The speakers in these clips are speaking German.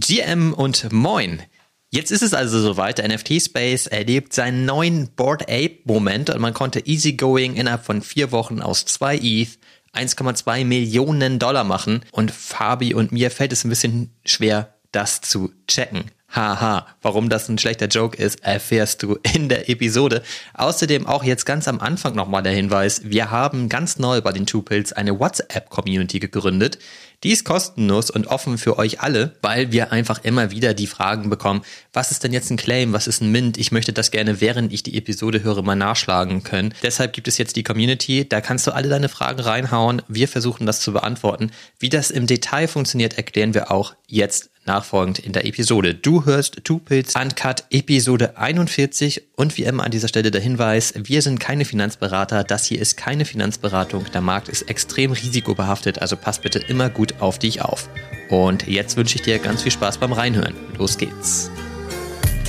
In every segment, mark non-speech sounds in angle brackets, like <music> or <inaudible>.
GM und Moin. Jetzt ist es also soweit, der NFT-Space erlebt seinen neuen Board Ape-Moment und man konnte easygoing innerhalb von vier Wochen aus zwei ETH 1,2 Millionen Dollar machen und Fabi und mir fällt es ein bisschen schwer, das zu checken. Haha, warum das ein schlechter Joke ist, erfährst du in der Episode. Außerdem auch jetzt ganz am Anfang nochmal der Hinweis, wir haben ganz neu bei den Tupils eine WhatsApp-Community gegründet. Die ist kostenlos und offen für euch alle, weil wir einfach immer wieder die Fragen bekommen, was ist denn jetzt ein Claim, was ist ein Mint? Ich möchte das gerne, während ich die Episode höre, mal nachschlagen können. Deshalb gibt es jetzt die Community, da kannst du alle deine Fragen reinhauen. Wir versuchen das zu beantworten. Wie das im Detail funktioniert, erklären wir auch jetzt nachfolgend in der Episode. Du hörst Two Pills Uncut Episode 41 und wie immer an dieser Stelle der Hinweis, wir sind keine Finanzberater, das hier ist keine Finanzberatung, der Markt ist extrem risikobehaftet, also pass bitte immer gut auf dich auf. Und jetzt wünsche ich dir ganz viel Spaß beim Reinhören. Los geht's.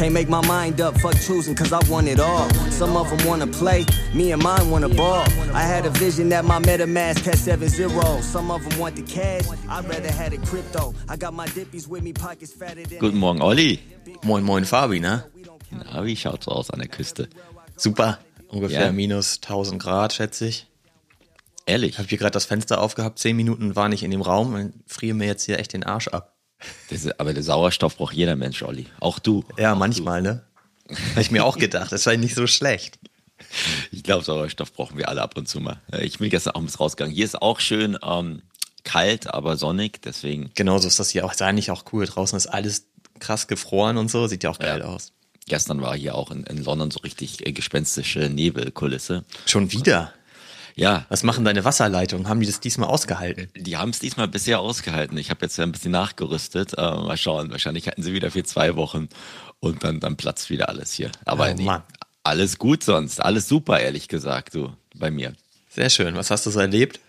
Can't make my mind up, fuck choosing, cause I want it all. Some of them wanna play, me and mine wanna ball. I had a vision that my MetaMask had 7 0. Some of them want the cash, I'd rather had it crypto. I got my dippies with me, pockets fatter than. Guten Morgen, Olli. Moin, moin, Fabi, ne? Na, wie schaut's aus an der Küste? Super, ungefähr ja. minus 1000 Grad, schätze ich. Ehrlich? Ich habe hier gerade das Fenster aufgehabt, 10 Minuten war ich in dem Raum und friere mir jetzt hier echt den Arsch ab. Das, aber der Sauerstoff braucht jeder Mensch, Olli. Auch du. Ja, auch manchmal, du. ne? Habe ich mir auch gedacht. Das war nicht so schlecht. Ich glaube, Sauerstoff brauchen wir alle ab und zu mal. Ich bin gestern auch ein bisschen rausgegangen. Hier ist auch schön ähm, kalt, aber sonnig, deswegen. Genauso ist das hier auch. Ist eigentlich auch cool. Draußen ist alles krass gefroren und so. Sieht ja auch geil ja. aus. Gestern war hier auch in, in London so richtig äh, gespenstische Nebelkulisse. Schon wieder? Ja. Was machen deine Wasserleitungen? Haben die das diesmal ausgehalten? Die haben es diesmal bisher ausgehalten. Ich habe jetzt ein bisschen nachgerüstet. Äh, mal schauen. Wahrscheinlich hatten sie wieder für zwei Wochen und dann, dann platzt wieder alles hier. Aber oh, nee, alles gut sonst. Alles super, ehrlich gesagt, du, bei mir. Sehr schön. Was hast du so erlebt?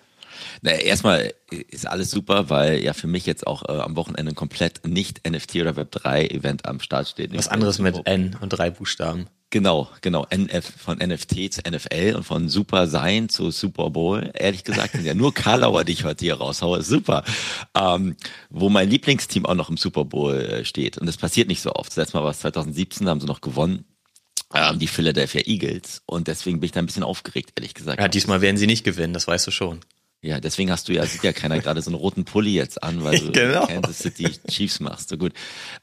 Na, erstmal ist alles super, weil ja für mich jetzt auch äh, am Wochenende ein komplett nicht NFT oder Web3 Event am Start steht. Was anderes mit N und drei Buchstaben. Genau, genau. NF, von NFT zu NFL und von Super Sein zu Super Bowl. Ehrlich gesagt sind ja nur Karlauer, die ich heute hier raushaue. Super. Ähm, wo mein Lieblingsteam auch noch im Super Bowl äh, steht. Und das passiert nicht so oft. Das letzte Mal war es 2017, da haben sie noch gewonnen. Ähm, die Philadelphia Eagles. Und deswegen bin ich da ein bisschen aufgeregt, ehrlich gesagt. Ja, diesmal werden sie nicht gewinnen, das weißt du schon. Ja, deswegen hast du ja, sieht ja keiner gerade so einen roten Pulli jetzt an, weil du <laughs> genau. Kansas City Chiefs machst. So gut.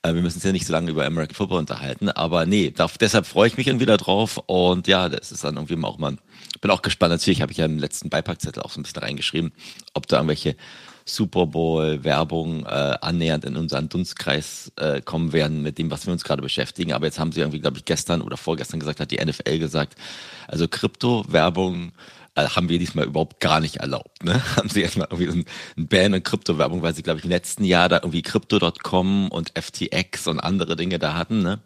Äh, wir müssen uns ja nicht so lange über American Football unterhalten, aber nee, darf, deshalb freue ich mich dann wieder drauf und ja, das ist dann irgendwie auch mal, bin auch gespannt. Natürlich habe ich ja im letzten Beipackzettel auch so ein bisschen reingeschrieben, ob da irgendwelche Super Bowl Werbung äh, annähernd in unseren Dunstkreis äh, kommen werden mit dem, was wir uns gerade beschäftigen. Aber jetzt haben sie irgendwie, glaube ich, gestern oder vorgestern gesagt, hat die NFL gesagt, also Krypto-Werbung haben wir diesmal überhaupt gar nicht erlaubt. Ne? <laughs> Haben sie erstmal irgendwie ein Ban und Kryptowährung, weil sie, glaube ich, im letzten Jahr da irgendwie Crypto.com und FTX und andere Dinge da hatten. Ne?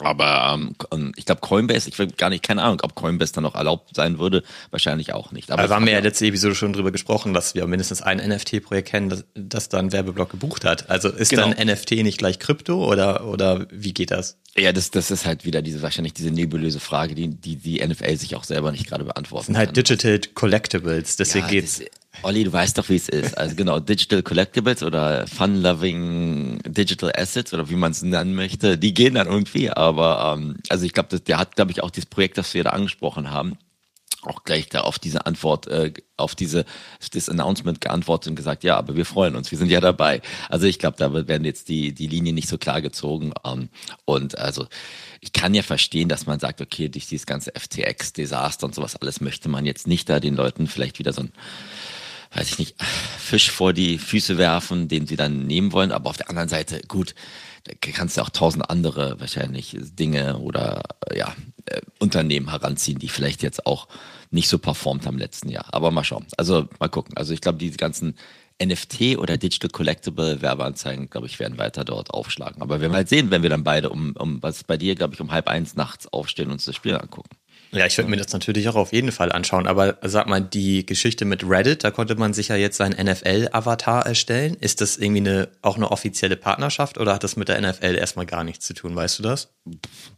Aber ähm, ich glaube Coinbase, ich will gar nicht, keine Ahnung, ob Coinbase dann noch erlaubt sein würde, wahrscheinlich auch nicht. Aber, Aber haben wir ja letzte Episode schon drüber gesprochen, dass wir mindestens ein NFT-Projekt kennen, das, das dann Werbeblock gebucht hat. Also ist genau. dann NFT nicht gleich Krypto oder oder wie geht das? Ja, das, das ist halt wieder diese wahrscheinlich diese nebulöse Frage, die die, die NFL sich auch selber nicht gerade beantworten das sind halt kann. Digital Collectibles, deswegen ja, geht's. Das, Olli, du weißt doch, wie es ist. Also genau, Digital Collectibles oder Fun-Loving Digital Assets oder wie man es nennen möchte, die gehen dann irgendwie. Aber ähm, also ich glaube, der hat, glaube ich, auch dieses Projekt, das wir da angesprochen haben, auch gleich da auf diese Antwort, äh, auf diese das Announcement geantwortet und gesagt, ja, aber wir freuen uns, wir sind ja dabei. Also ich glaube, da werden jetzt die die Linien nicht so klar gezogen ähm, und also ich kann ja verstehen, dass man sagt, okay, durch dieses ganze FTX-Desaster und sowas alles möchte man jetzt nicht da den Leuten vielleicht wieder so ein weiß ich nicht, Fisch vor die Füße werfen, den sie dann nehmen wollen. Aber auf der anderen Seite, gut, da kannst du auch tausend andere wahrscheinlich Dinge oder ja, äh, Unternehmen heranziehen, die vielleicht jetzt auch nicht so performt haben im letzten Jahr. Aber mal schauen. Also mal gucken. Also ich glaube, diese ganzen NFT oder Digital Collectible Werbeanzeigen, glaube ich, werden weiter dort aufschlagen. Aber wir werden halt sehen, wenn wir dann beide um, um was bei dir, glaube ich, um halb eins nachts aufstehen und uns das Spiel angucken. Ja, ich würde mir das natürlich auch auf jeden Fall anschauen, aber sag mal, die Geschichte mit Reddit, da konnte man sich ja jetzt seinen NFL-Avatar erstellen. Ist das irgendwie eine, auch eine offizielle Partnerschaft oder hat das mit der NFL erstmal gar nichts zu tun, weißt du das?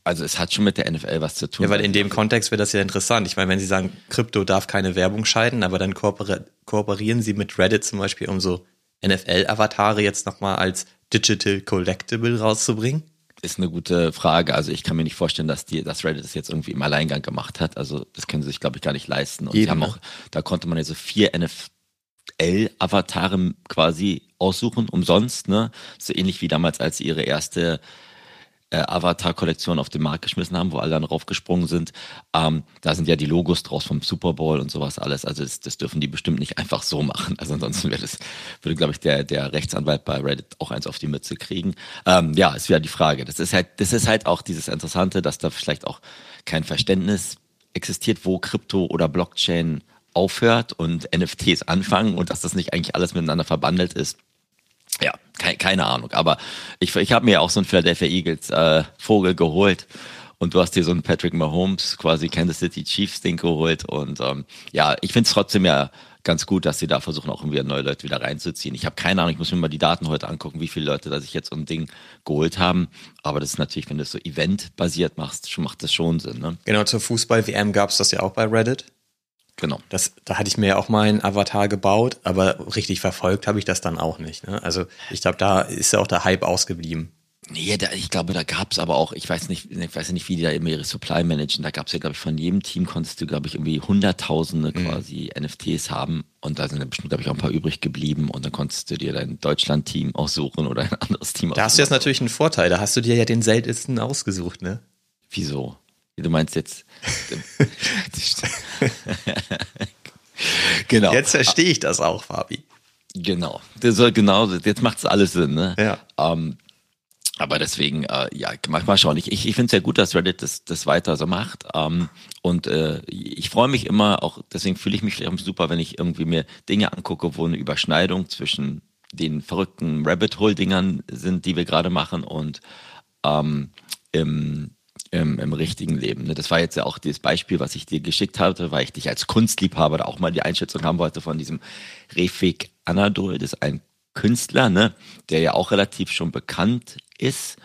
Also es hat schon mit der NFL was zu tun. Ja, weil in dem Kontext wäre das ja interessant. Ich meine, wenn sie sagen, Krypto darf keine Werbung scheiden, aber dann kooperieren sie mit Reddit zum Beispiel, um so NFL-Avatare jetzt nochmal als Digital Collectible rauszubringen? Ist eine gute Frage. Also ich kann mir nicht vorstellen, dass die, dass Reddit das jetzt irgendwie im Alleingang gemacht hat. Also das können sie sich, glaube ich, gar nicht leisten. Und Eben, sie haben ne? auch, da konnte man ja so vier NFL-Avatare quasi aussuchen, umsonst, ne? So ähnlich wie damals, als sie ihre erste äh, Avatar-Kollektion auf den Markt geschmissen haben, wo alle dann raufgesprungen sind. Ähm, da sind ja die Logos draus vom Super Bowl und sowas alles. Also das, das dürfen die bestimmt nicht einfach so machen. Also ansonsten wäre das, würde, glaube ich, der, der Rechtsanwalt bei Reddit auch eins auf die Mütze kriegen. Ähm, ja, ist wieder die Frage. Das ist halt, das ist halt auch dieses Interessante, dass da vielleicht auch kein Verständnis existiert, wo Krypto oder Blockchain aufhört und NFTs anfangen und dass das nicht eigentlich alles miteinander verbandelt ist. Ja, keine, keine Ahnung. Aber ich, ich habe mir auch so einen Philadelphia Eagles äh, Vogel geholt und du hast dir so einen Patrick Mahomes, quasi Kansas City Chiefs Ding geholt. Und ähm, ja, ich finde es trotzdem ja ganz gut, dass sie da versuchen, auch irgendwie neue Leute wieder reinzuziehen. Ich habe keine Ahnung, ich muss mir mal die Daten heute angucken, wie viele Leute da sich jetzt so ein Ding geholt haben. Aber das ist natürlich, wenn du es so eventbasiert machst, macht das schon Sinn. Ne? Genau, zur Fußball-WM gab es das ja auch bei Reddit. Genau. Das, da hatte ich mir ja auch meinen Avatar gebaut, aber richtig verfolgt habe ich das dann auch nicht. Ne? Also ich glaube, da ist ja auch der Hype ausgeblieben. Nee, da, ich glaube, da gab's aber auch, ich weiß nicht, ich weiß nicht, wie die da immer ihre Supply managen. Da gab's ja, glaube ich, von jedem Team konntest du, glaube ich, irgendwie Hunderttausende quasi NFTs haben und da sind dann bestimmt, glaube ich, auch ein paar übrig geblieben und dann konntest du dir dein Deutschland-Team aussuchen oder ein anderes Team Da hast du jetzt natürlich einen Vorteil, da hast du dir ja den seltensten ausgesucht, ne? Wieso? Du meinst jetzt. <laughs> <laughs> genau. Jetzt verstehe ich das auch, Fabi. Genau. Das soll genau, jetzt macht's alles Sinn, ne? Ja. Ähm, aber deswegen, äh, ja, mal, mal schauen. Ich, ich, ich finde es ja gut, dass Reddit das, das weiter so macht. Ähm, und äh, ich freue mich immer, auch deswegen fühle ich mich super, wenn ich irgendwie mir Dinge angucke, wo eine Überschneidung zwischen den verrückten Rabbit Hole-Dingern sind, die wir gerade machen, und ähm, im, im, im richtigen Leben. ne? Das war jetzt ja auch das Beispiel, was ich dir geschickt hatte, weil ich dich als Kunstliebhaber da auch mal die Einschätzung haben wollte von diesem Refik Anadol. Das ist ein Künstler, ne, der ja auch relativ schon bekannt ist.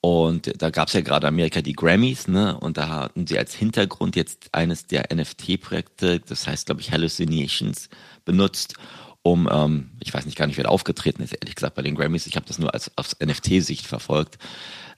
Und da gab es ja gerade Amerika die Grammys, ne? Und da hatten sie als Hintergrund jetzt eines der NFT-Projekte, das heißt, glaube ich, Hallucinations, benutzt, um, ähm, ich weiß nicht gar nicht, wer da aufgetreten ist, ehrlich gesagt, bei den Grammys. Ich habe das nur als aus NFT-Sicht verfolgt.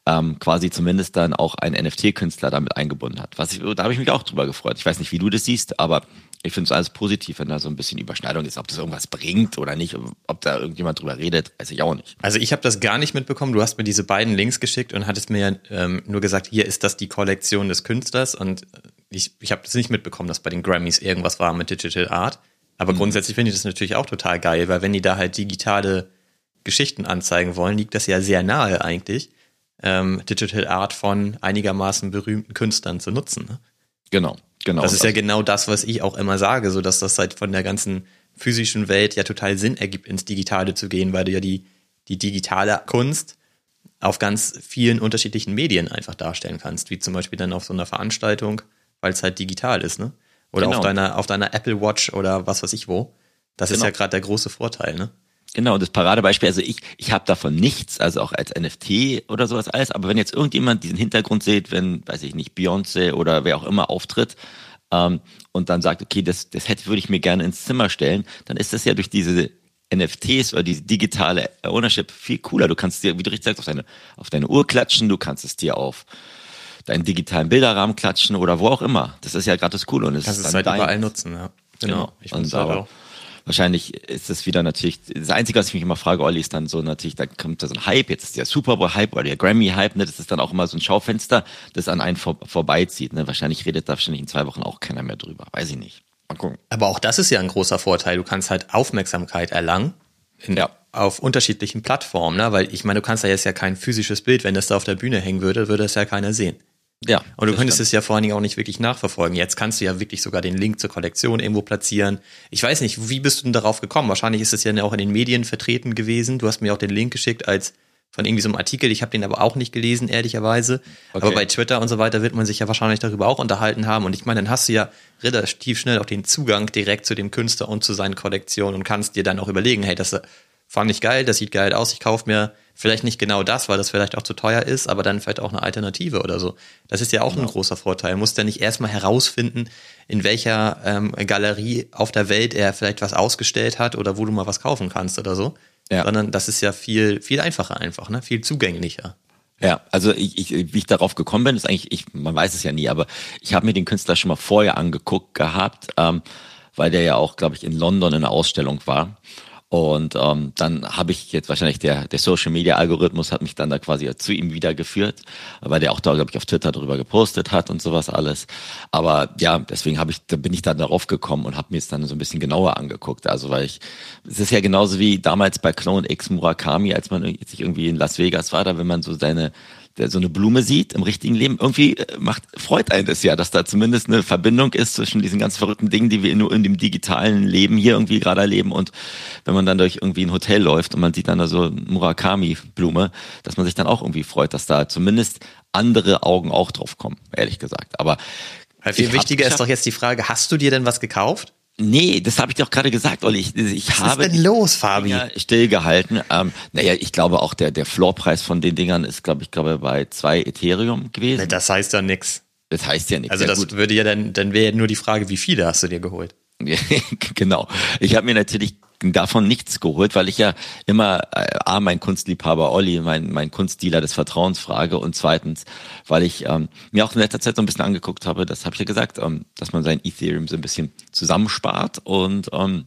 Ähm, quasi zumindest dann auch ein NFT-Künstler damit eingebunden hat. Was ich, da habe ich mich auch drüber gefreut. Ich weiß nicht, wie du das siehst, aber ich finde es alles positiv, wenn da so ein bisschen Überschneidung ist. Ob das irgendwas bringt oder nicht, ob da irgendjemand drüber redet, weiß ich auch nicht. Also ich habe das gar nicht mitbekommen. Du hast mir diese beiden Links geschickt und hattest mir ähm, nur gesagt, hier ist das die Kollektion des Künstlers. Und ich, ich habe das nicht mitbekommen, dass bei den Grammys irgendwas war mit Digital Art. Aber grundsätzlich finde ich das natürlich auch total geil, weil wenn die da halt digitale Geschichten anzeigen wollen, liegt das ja sehr nahe eigentlich, ähm, Digital Art von einigermaßen berühmten Künstlern zu nutzen. Ne? Genau, genau. Das ist ja genau das, was ich auch immer sage, so dass das halt von der ganzen physischen Welt ja total Sinn ergibt, ins Digitale zu gehen, weil du ja die, die digitale Kunst auf ganz vielen unterschiedlichen Medien einfach darstellen kannst, wie zum Beispiel dann auf so einer Veranstaltung, weil es halt digital ist, ne? Oder Genau. auf deiner, auf deiner Apple Watch oder was weiß ich wo. Das ist Genau. ja gerade der große Vorteil, ne? Genau, das Paradebeispiel, also ich, ich habe davon nichts, also auch als NFT oder sowas alles, aber wenn jetzt irgendjemand diesen Hintergrund sieht, wenn, weiß ich nicht, Beyoncé oder wer auch immer auftritt ähm, und dann sagt, okay, das, das hätte, würde ich mir gerne ins Zimmer stellen, dann ist das ja durch diese NFTs oder diese digitale Ownership viel cooler. Du kannst dir, wie du richtig sagst, auf deine, auf deine Uhr klatschen, du kannst es dir auf deinen digitalen Bilderrahmen klatschen oder wo auch immer. Das ist ja gerade das Coole. Und es Kannst ist es halt dein. überall nutzen, ja. Genau. Ich und finde halt aber auch. Wahrscheinlich ist es wieder natürlich, das Einzige, was ich mich immer frage, Olli, ist dann so natürlich, da kommt da so ein Hype, jetzt ist der Super Bowl-Hype oder der Grammy-Hype, ne, das ist dann auch immer so ein Schaufenster, das an einen vor, vorbeizieht. Ne? Wahrscheinlich redet da wahrscheinlich in zwei Wochen auch keiner mehr drüber. Weiß ich nicht. Mal gucken. Aber auch das ist ja ein großer Vorteil. Du kannst halt Aufmerksamkeit erlangen in, Ja. auf unterschiedlichen Plattformen, ne? Weil ich meine, du kannst da jetzt ja kein physisches Bild, wenn das da auf der Bühne hängen würde, würde das ja keiner sehen. Ja. Und du könntest stimmt. es ja vor allen Dingen auch nicht wirklich nachverfolgen. Jetzt kannst du ja wirklich sogar den Link zur Kollektion irgendwo platzieren. Ich weiß nicht, wie bist du denn darauf gekommen? Wahrscheinlich ist es ja auch in den Medien vertreten gewesen. Du hast mir auch den Link geschickt als von irgendwie so einem Artikel. Ich habe den aber auch nicht gelesen, ehrlicherweise. Okay. Aber bei Twitter und so weiter wird man sich ja wahrscheinlich darüber auch unterhalten haben. Und ich meine, dann hast du ja relativ schnell auch den Zugang direkt zu dem Künstler und zu seinen Kollektionen und kannst dir dann auch überlegen, hey, das fand ich geil, das sieht geil aus, ich kaufe mir vielleicht nicht genau das, weil das vielleicht auch zu teuer ist, aber dann vielleicht auch eine Alternative oder so. Das ist ja auch genau. ein großer Vorteil. Muss ja nicht erstmal herausfinden, in welcher ähm, Galerie auf der Welt er vielleicht was ausgestellt hat oder wo du mal was kaufen kannst oder so. Ja. Sondern das ist ja viel, viel einfacher einfach, ne? Viel zugänglicher. Ja, also ich, ich, wie ich darauf gekommen bin, ist eigentlich, ich, man weiß es ja nie, aber ich habe mir den Künstler schon mal vorher angeguckt gehabt, ähm, weil der ja auch, glaube ich, in London in einer Ausstellung war. Und ähm, dann habe ich jetzt wahrscheinlich der, der Social Media Algorithmus hat mich dann da quasi zu ihm wieder geführt, weil der auch da, glaube ich, auf Twitter drüber gepostet hat und sowas alles. Aber ja, deswegen habe ich, da bin ich dann darauf gekommen und habe mir es dann so ein bisschen genauer angeguckt. Also weil ich, es ist ja genauso wie damals bei Clone X Murakami, als man jetzt irgendwie in Las Vegas war, da wenn man so seine der so eine Blume sieht im richtigen Leben, irgendwie äh, macht, freut einen das ja, dass da zumindest eine Verbindung ist zwischen diesen ganz verrückten Dingen, die wir nur in dem digitalen Leben hier irgendwie gerade erleben und wenn man dann durch irgendwie ein Hotel läuft und man sieht dann da so Murakami-Blume, dass man sich dann auch irgendwie freut, dass da zumindest andere Augen auch drauf kommen, ehrlich gesagt. Aber viel wichtiger ist doch jetzt die Frage, hast du dir denn was gekauft? Nee, das habe ich doch gerade gesagt, Olli. Ich, ich Was habe ist denn los, Fabi? Stillgehalten. Ähm, naja, ich glaube auch der, der Floorpreis von den Dingern ist, glaube ich, glaube bei zwei Ethereum gewesen. Das heißt ja nix. Das heißt ja nichts. Also das gut. würde ja dann, dann wäre nur die Frage, wie viele hast du dir geholt? <laughs> genau. Ich habe mir natürlich davon nichts geholt, weil ich ja immer äh, A, mein Kunstliebhaber Olli, mein, mein Kunstdealer des Vertrauens frage und zweitens, weil ich ähm, mir auch in letzter Zeit so ein bisschen angeguckt habe, das habe ich ja gesagt, ähm, dass man sein Ethereum so ein bisschen zusammenspart und ähm,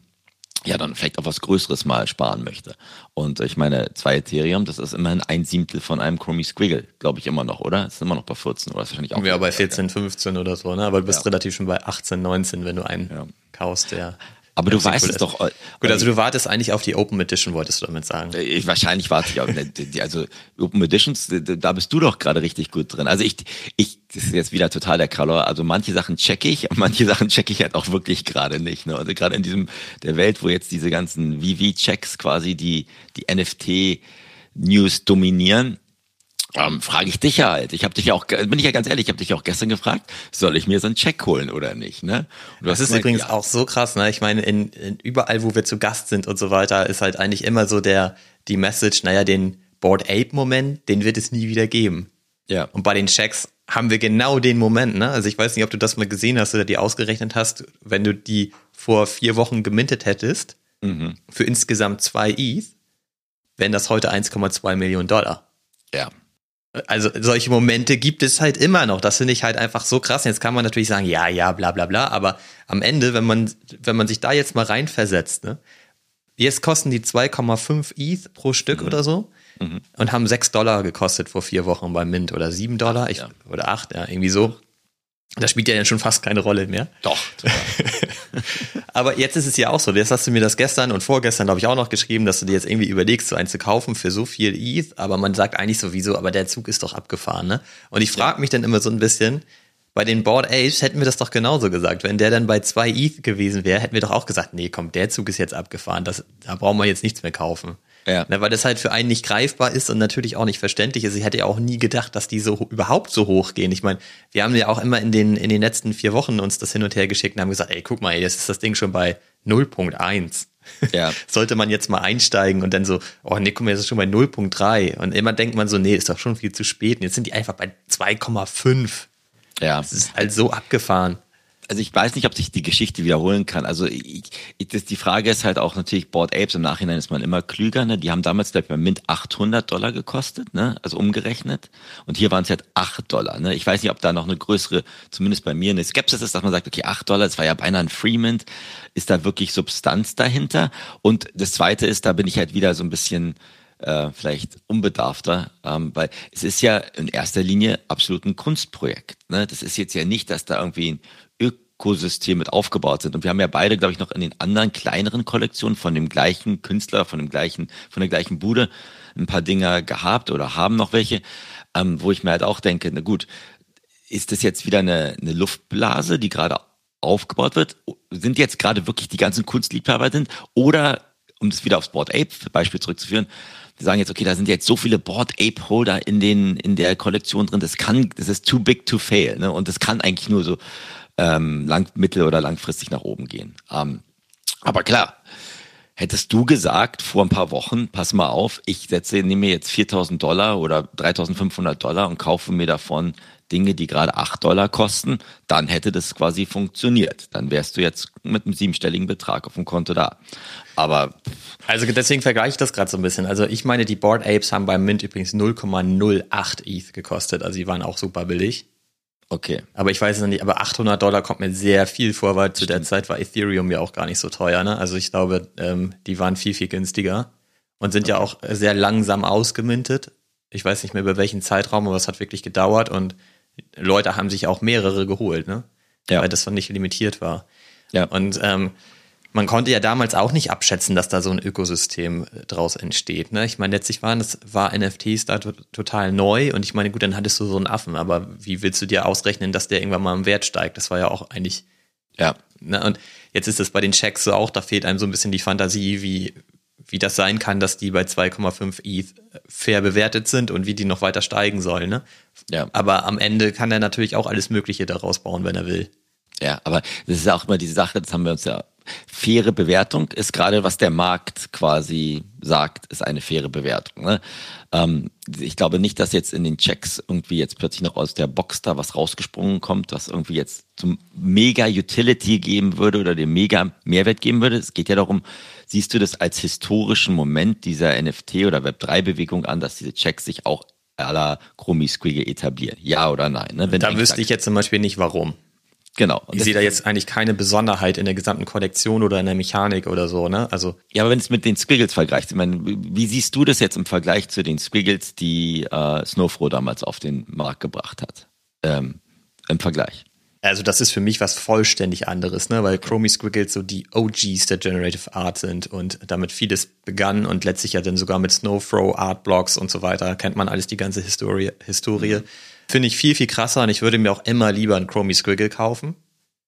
ja, dann vielleicht auch was Größeres mal sparen möchte. Und ich meine, zwei Ethereum, das ist immerhin ein Siebtel von einem Chromie Squiggle, glaube ich immer noch, oder? Das ist immer noch bei 14 oder ist wahrscheinlich auch. Ja, bei 14, 15 oder so, ne? Aber du bist ja. relativ schon bei 18, 19, wenn du einen ja. kaufst, der aber du weißt es doch. Gut, also du wartest eigentlich auf die Open Edition, wolltest du damit sagen? Ich, wahrscheinlich warte ich auf die, also Open Editions, da bist du doch gerade richtig gut drin. Also ich, ich, das ist jetzt wieder total der Kraller. Also manche Sachen checke ich, <laughs> manche Sachen checke ich halt auch wirklich gerade nicht. Ne? Also gerade in diesem der Welt, wo jetzt diese ganzen VV-Checks quasi die die NFT News dominieren, ähm, frage ich dich ja halt. Ich habe dich ja auch, bin ich ja ganz ehrlich, ich habe dich auch gestern gefragt, soll ich mir so einen Check holen oder nicht? Ne? das ist übrigens ja. auch so krass. Ne? Ich meine, in, in überall, wo wir zu Gast sind und so weiter, ist halt eigentlich immer so der die Message, naja, den Board Ape Moment, den wird es nie wieder geben. Ja. Und bei den Checks haben wir genau den Moment. Ne? Also ich weiß nicht, ob du das mal gesehen hast oder die ausgerechnet hast, wenn du die vor vier Wochen gemintet hättest mhm. für insgesamt zwei ETH, wären das heute 1,2 Millionen Dollar. Ja. Also solche Momente gibt es halt immer noch. Das finde ich halt einfach so krass. Jetzt kann man natürlich sagen, ja, ja, bla bla bla, aber am Ende, wenn man, wenn man sich da jetzt mal reinversetzt, ne, jetzt kosten die 2,5 ETH pro Stück mhm. oder so mhm. und haben 6 Dollar gekostet vor vier Wochen beim Mint oder 7 Dollar ich, ja. oder 8, ja, irgendwie so. Das spielt ja dann schon fast keine Rolle mehr. Doch. <laughs> Aber jetzt ist es ja auch so. Jetzt hast du mir das gestern und vorgestern, glaube ich, auch noch geschrieben, dass du dir jetzt irgendwie überlegst, so einen zu kaufen für so viel ETH. Aber man sagt eigentlich sowieso, aber der Zug ist doch abgefahren, ne? Und ich frage mich dann immer so ein bisschen, bei den Board Apes hätten wir das doch genauso gesagt. Wenn der dann bei zwei ETH gewesen wäre, hätten wir doch auch gesagt, nee, komm, der Zug ist jetzt abgefahren. Das, da brauchen wir jetzt nichts mehr kaufen. Ja. Na, weil das halt für einen nicht greifbar ist und natürlich auch nicht verständlich ist. Ich hätte ja auch nie gedacht, dass die so überhaupt so hoch gehen. Ich meine, wir haben ja auch immer in den, in den letzten vier Wochen uns das hin und her geschickt und haben gesagt, ey, guck mal, jetzt ist das Ding schon bei 0.1. Ja. <laughs> Sollte man jetzt mal einsteigen und dann so, oh nee, guck mal, jetzt ist schon bei 0.3. Und immer denkt man so, nee, ist doch schon viel zu spät. Und jetzt sind die einfach bei 2,5. Ja. Das ist halt so abgefahren also ich weiß nicht, ob sich die Geschichte wiederholen kann. Also ich, ich, das, die Frage ist halt auch natürlich, Board Apes, im Nachhinein ist man immer klüger. Ne? Die haben damals, glaube ich, beim Mint 800 Dollar gekostet, ne? also umgerechnet. Und hier waren es halt 8 Dollar. Ne? Ich weiß nicht, ob da noch eine größere, zumindest bei mir, eine Skepsis ist, dass man sagt, okay, 8 Dollar, das war ja beinahe ein Freemint. Ist da wirklich Substanz dahinter? Und das Zweite ist, da bin ich halt wieder so ein bisschen äh, vielleicht unbedarfter, ähm, weil es ist ja in erster Linie absolut ein Kunstprojekt. Ne? Das ist jetzt ja nicht, dass da irgendwie ein Ökosystem mit aufgebaut sind. Und wir haben ja beide, glaube ich, noch in den anderen kleineren Kollektionen von dem gleichen Künstler, von dem gleichen, von der gleichen Bude ein paar Dinger gehabt oder haben noch welche, ähm, wo ich mir halt auch denke, na gut, ist das jetzt wieder eine, eine Luftblase, die gerade aufgebaut wird? Sind jetzt gerade wirklich die ganzen Kunstliebhaber sind? Oder, um das wieder aufs Board Ape Beispiel zurückzuführen, die sagen jetzt, okay, da sind jetzt so viele Board Ape Holder in den in der Kollektion drin, das kann, das ist too big to fail, ne? Und das kann eigentlich nur so ähm, lang, mittel- oder langfristig nach oben gehen. Ähm, aber klar, Hättest du gesagt vor ein paar Wochen, pass mal auf, ich setze, nehme jetzt 4000 Dollar oder 3500 Dollar und kaufe mir davon Dinge, die gerade 8 Dollar kosten, dann hätte das quasi funktioniert. Dann wärst du jetzt mit einem siebenstelligen Betrag auf dem Konto da. Aber. Also deswegen vergleiche ich das gerade so ein bisschen. Also ich meine, die Board Apes haben beim Mint übrigens 0,08 ETH gekostet. Also die waren auch super billig. Okay. Aber ich weiß es noch nicht, aber 800 Dollar kommt mir sehr viel vor, weil zu der Zeit war Ethereum ja auch gar nicht so teuer. Ne? Also ich glaube, ähm, die waren viel, viel günstiger und sind okay. ja auch sehr langsam ausgemintet. Ich weiß nicht mehr über welchen Zeitraum, aber es hat wirklich gedauert und Leute haben sich auch mehrere geholt, ne? Ja. Weil das dann nicht limitiert war. Ja. Und ähm, man konnte ja damals auch nicht abschätzen, dass da so ein Ökosystem äh, draus entsteht. Ne? Ich meine, letztlich waren das war NFTs da total neu und ich meine, gut, dann hattest du so einen Affen, aber wie willst du dir ausrechnen, dass der irgendwann mal im Wert steigt? Das war ja auch eigentlich. Ja. Ne? Und jetzt ist es bei den Checks so auch, da fehlt einem so ein bisschen die Fantasie, wie, wie das sein kann, dass die bei 2,5 ETH fair bewertet sind und wie die noch weiter steigen sollen. Ne? Ja. Aber am Ende kann er natürlich auch alles Mögliche daraus bauen, wenn er will. Ja, aber das ist auch immer die Sache, das haben wir uns ja faire Bewertung ist gerade, was der Markt quasi sagt, ist eine faire Bewertung. Ne? Ähm, ich glaube nicht, dass jetzt in den Checks irgendwie jetzt plötzlich noch aus der Box da was rausgesprungen kommt, was irgendwie jetzt zum mega Utility geben würde oder dem mega Mehrwert geben würde. Es geht ja darum, siehst du das als historischen Moment dieser NFT oder Web3-Bewegung an, dass diese Checks sich auch à la Squiggle etablieren? Ja oder nein? Ne? Da wüsste ich jetzt zum Beispiel nicht warum. Genau. Und ich sehe da jetzt eigentlich keine Besonderheit in der gesamten Kollektion oder in der Mechanik oder so, ne? Also. Ja, aber wenn es mit den Squiggles vergleicht, ich meine, wie siehst du das jetzt im Vergleich zu den Squiggles, die äh, Snowfro damals auf den Markt gebracht hat? Ähm, Im Vergleich. Also das ist für mich was vollständig anderes, ne? weil Chromie Squiggles so die OGs der Generative Art sind und damit vieles begann und letztlich ja dann sogar mit Snowfro, Artblocks und so weiter, kennt man alles die ganze Historie. Historie. Finde ich viel, viel krasser und ich würde mir auch immer lieber einen Chromie Squiggle kaufen.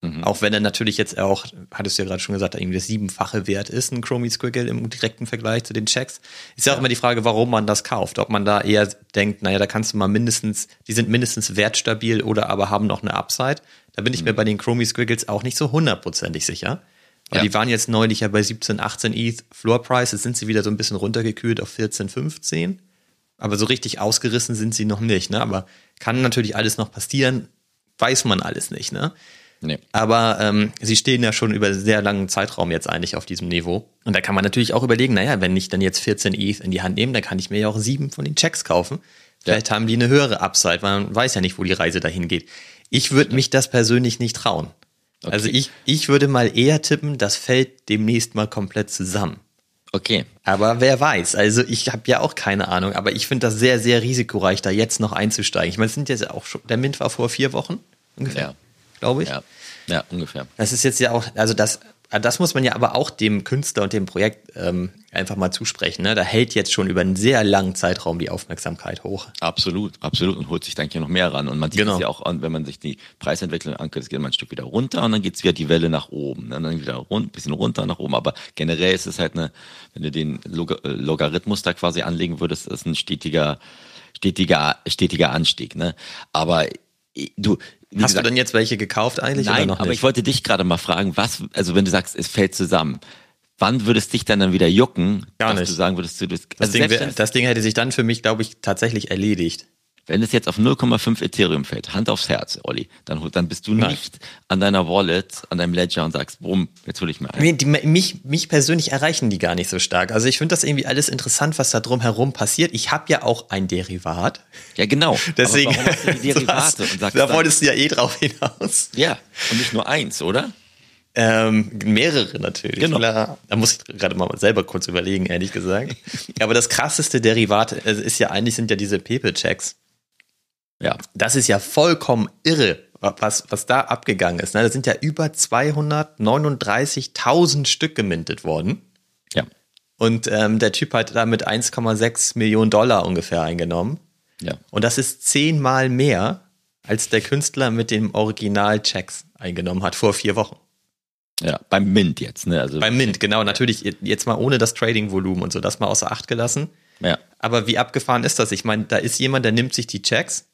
Mhm. Auch wenn er natürlich jetzt auch, hattest du ja gerade schon gesagt, irgendwie das siebenfache Wert ist, ein Chromie Squiggle im direkten Vergleich zu den Checks. Ist ja, ja auch immer die Frage, warum man das kauft. Ob man da eher denkt, naja, da kannst du mal mindestens, die sind mindestens wertstabil oder aber haben noch eine Upside. Da bin ich mhm. mir bei den Chromie Squiggles auch nicht so hundertprozentig sicher. Weil ja. die waren jetzt neulich ja bei 17, 18 ETH Floor Price. Jetzt sind sie wieder so ein bisschen runtergekühlt auf 14, 15. Aber so richtig ausgerissen sind sie noch nicht, ne? Aber kann natürlich alles noch passieren, weiß man alles nicht, ne? Nee. Aber ähm, sie stehen ja schon über sehr langen Zeitraum jetzt eigentlich auf diesem Niveau. Und da kann man natürlich auch überlegen, naja, wenn ich dann jetzt 14 ETH in die Hand nehme, dann kann ich mir ja auch sieben von den Checks kaufen. Vielleicht ja. haben die eine höhere Upside, weil man weiß ja nicht, wo die Reise dahin geht. Ich würde mich das persönlich nicht trauen. Okay. Also ich, ich würde mal eher tippen, das fällt demnächst mal komplett zusammen. Okay. Aber wer weiß, also ich habe ja auch keine Ahnung, aber ich finde das sehr, sehr risikoreich, da jetzt noch einzusteigen. Ich meine, es sind jetzt auch schon, der Mint war vor vier Wochen ungefähr, ja. glaube ich. Ja. ja, ungefähr. Das ist jetzt ja auch, also das das muss man ja aber auch dem Künstler und dem Projekt ähm, einfach mal zusprechen. Ne? Da hält jetzt schon über einen sehr langen Zeitraum die Aufmerksamkeit hoch. Absolut, absolut. Und holt sich dann hier noch mehr ran. Und man sieht genau. es ja auch, wenn man sich die Preisentwicklung anguckt, es geht mal ein Stück wieder runter und dann geht es wieder die Welle nach oben. Ne? Dann wieder rund, bisschen runter nach oben. Aber generell ist es halt eine, wenn du den Log äh, Logarithmus da quasi anlegen würdest, ist ein stetiger, stetiger, stetiger Anstieg. Ne? Aber du, Hast gesagt, du denn jetzt welche gekauft eigentlich? Nein, aber ich wollte dich gerade mal fragen, was, also wenn du sagst, es fällt zusammen, wann würdest dich dann dann wieder jucken, Gar nicht. du sagen würdest, du das, also Ding, das Ding hätte sich dann für mich, glaube ich, tatsächlich erledigt. Wenn es jetzt auf 0,5 Ethereum fällt, Hand aufs Herz, Olli, dann, dann bist du Nein. nicht an deiner Wallet, an deinem Ledger und sagst, bumm, jetzt hol ich mir ein. Die, mich, mich persönlich erreichen die gar nicht so stark. Also ich finde das irgendwie alles interessant, was da drum herum passiert. Ich habe ja auch ein Derivat. Ja, genau. Deswegen, <laughs> Aber warum hast du die <laughs> Derivate? und sagst da wolltest du ja eh drauf hinaus. Ja, und nicht nur eins, oder? Ähm, mehrere natürlich. Genau. Klar. Da muss ich gerade mal selber kurz überlegen, ehrlich gesagt. <laughs> Aber das krasseste Derivat ist ja eigentlich sind ja diese Pepe-Checks. Ja. Das ist ja vollkommen irre, was, was da abgegangen ist. Ne? Da sind ja über 239.000 Stück gemintet worden. Ja. Und ähm, der Typ hat damit 1,6 Millionen Dollar ungefähr eingenommen. Ja. Und das ist zehnmal mehr, als der Künstler mit dem Original-Checks eingenommen hat vor vier Wochen. Ja, beim Mint jetzt, ne? Also beim Mint, genau. Natürlich jetzt mal ohne das Trading-Volumen und so, das mal außer Acht gelassen. Ja. Aber wie abgefahren ist das? Ich meine, da ist jemand, der nimmt sich die Checks,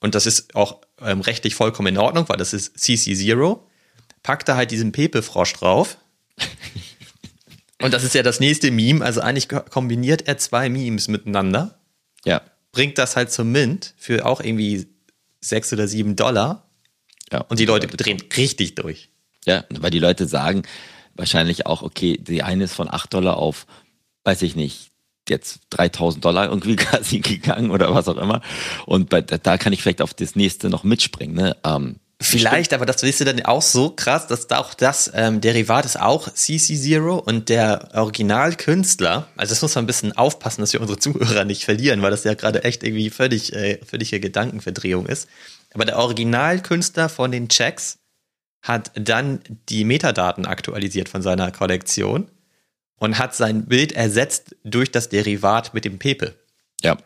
und das ist auch ähm, rechtlich vollkommen in Ordnung, weil das ist CC0, packt da halt diesen Pepe-Frosch drauf <laughs> Und das ist ja das nächste Meme. Also eigentlich kombiniert er zwei Memes miteinander. Ja. Bringt das halt zum Mint für auch irgendwie sechs oder sieben Dollar. ja. Und die Leute drehen richtig durch. Ja, weil die Leute sagen wahrscheinlich auch, okay, die eine ist von 8 Dollar auf, weiß ich nicht, jetzt 3000 Dollar irgendwie <laughs> quasi gegangen oder was auch immer. Und bei, da kann ich vielleicht auf das nächste noch mitspringen. Ne? Ähm, Vielleicht, aber das wisst ihr dann auch so krass, dass da auch das ähm, Derivat ist auch CC0 und der Originalkünstler, also das muss man ein bisschen aufpassen, dass wir unsere Zuhörer nicht verlieren, weil das ja gerade echt irgendwie völlig, äh, völlige Gedankenverdrehung ist. Aber der Originalkünstler von den Checks hat dann die Metadaten aktualisiert von seiner Kollektion und hat sein Bild ersetzt durch das Derivat mit dem Pepe. ja,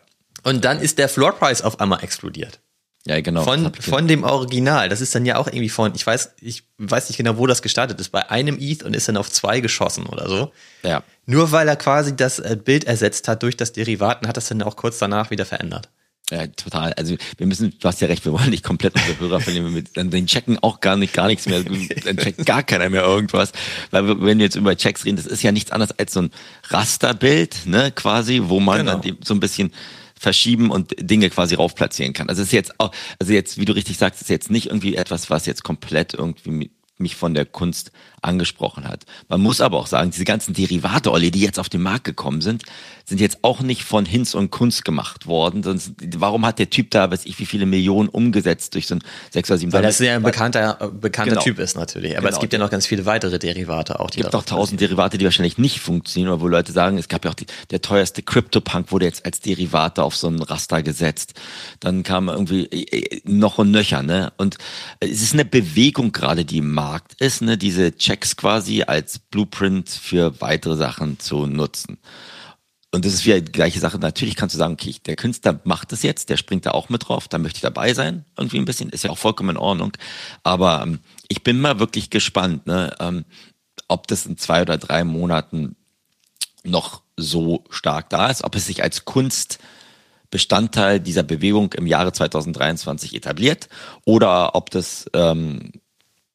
Und dann ist der Floor Price auf einmal explodiert. ja, genau. Von, von dem Original. Das ist dann ja auch irgendwie von, ich weiß, ich weiß nicht genau, wo das gestartet ist, bei einem ETH und ist dann auf zwei geschossen oder so. ja. Nur weil er quasi das äh, Bild ersetzt hat durch das Derivat und hat das dann auch kurz danach wieder verändert. Ja, total. Also wir müssen, du hast ja recht, wir wollen nicht komplett unsere Hörer verlieren. Mit, dann den checken auch gar nicht, gar nichts mehr. Dann checkt gar keiner mehr irgendwas. Weil wir- wenn wir jetzt über Checks reden, das ist ja nichts anderes als so ein Rasterbild, ne, quasi, wo man Genau. dann so ein bisschen verschieben und Dinge quasi raufplatzieren kann. Also es ist jetzt auch, also jetzt, wie du richtig sagst, ist jetzt nicht irgendwie etwas, was jetzt komplett irgendwie mi- mich von der Kunst angesprochen hat. Man muss aber auch sagen, diese ganzen Derivate, Olli, die jetzt auf den Markt gekommen sind, sind jetzt auch nicht von Hinz und Kunst gemacht worden. Sonst, warum hat der Typ da, weiß ich, wie viele Millionen umgesetzt durch so ein 6 oder 7 Weil das ja ein bekannter, äh, bekannter Genau. Typ ist natürlich. Aber Genau. es gibt ja noch ganz viele weitere Derivate auch. Es gibt auch tausend Derivate, die wahrscheinlich nicht funktionieren, oder wo Leute sagen, es gab ja auch die, der teuerste CryptoPunk wurde jetzt als Derivate auf so ein Raster gesetzt. Dann kam irgendwie äh, noch und nöcher, ne? Und äh, es ist eine Bewegung gerade, die im Markt ist, ne? Diese Checks quasi als Blueprint für weitere Sachen zu nutzen. Und das ist wieder die gleiche Sache. Natürlich kannst du sagen, okay, der Künstler macht das jetzt, der springt da auch mit drauf, da möchte ich dabei sein, irgendwie ein bisschen, ist ja auch vollkommen in Ordnung. Aber ähm, ich bin mal wirklich gespannt, ne, ähm, ob das in zwei oder drei Monaten noch so stark da ist, ob es sich als Kunstbestandteil dieser Bewegung im Jahre 2023 etabliert oder ob das ähm,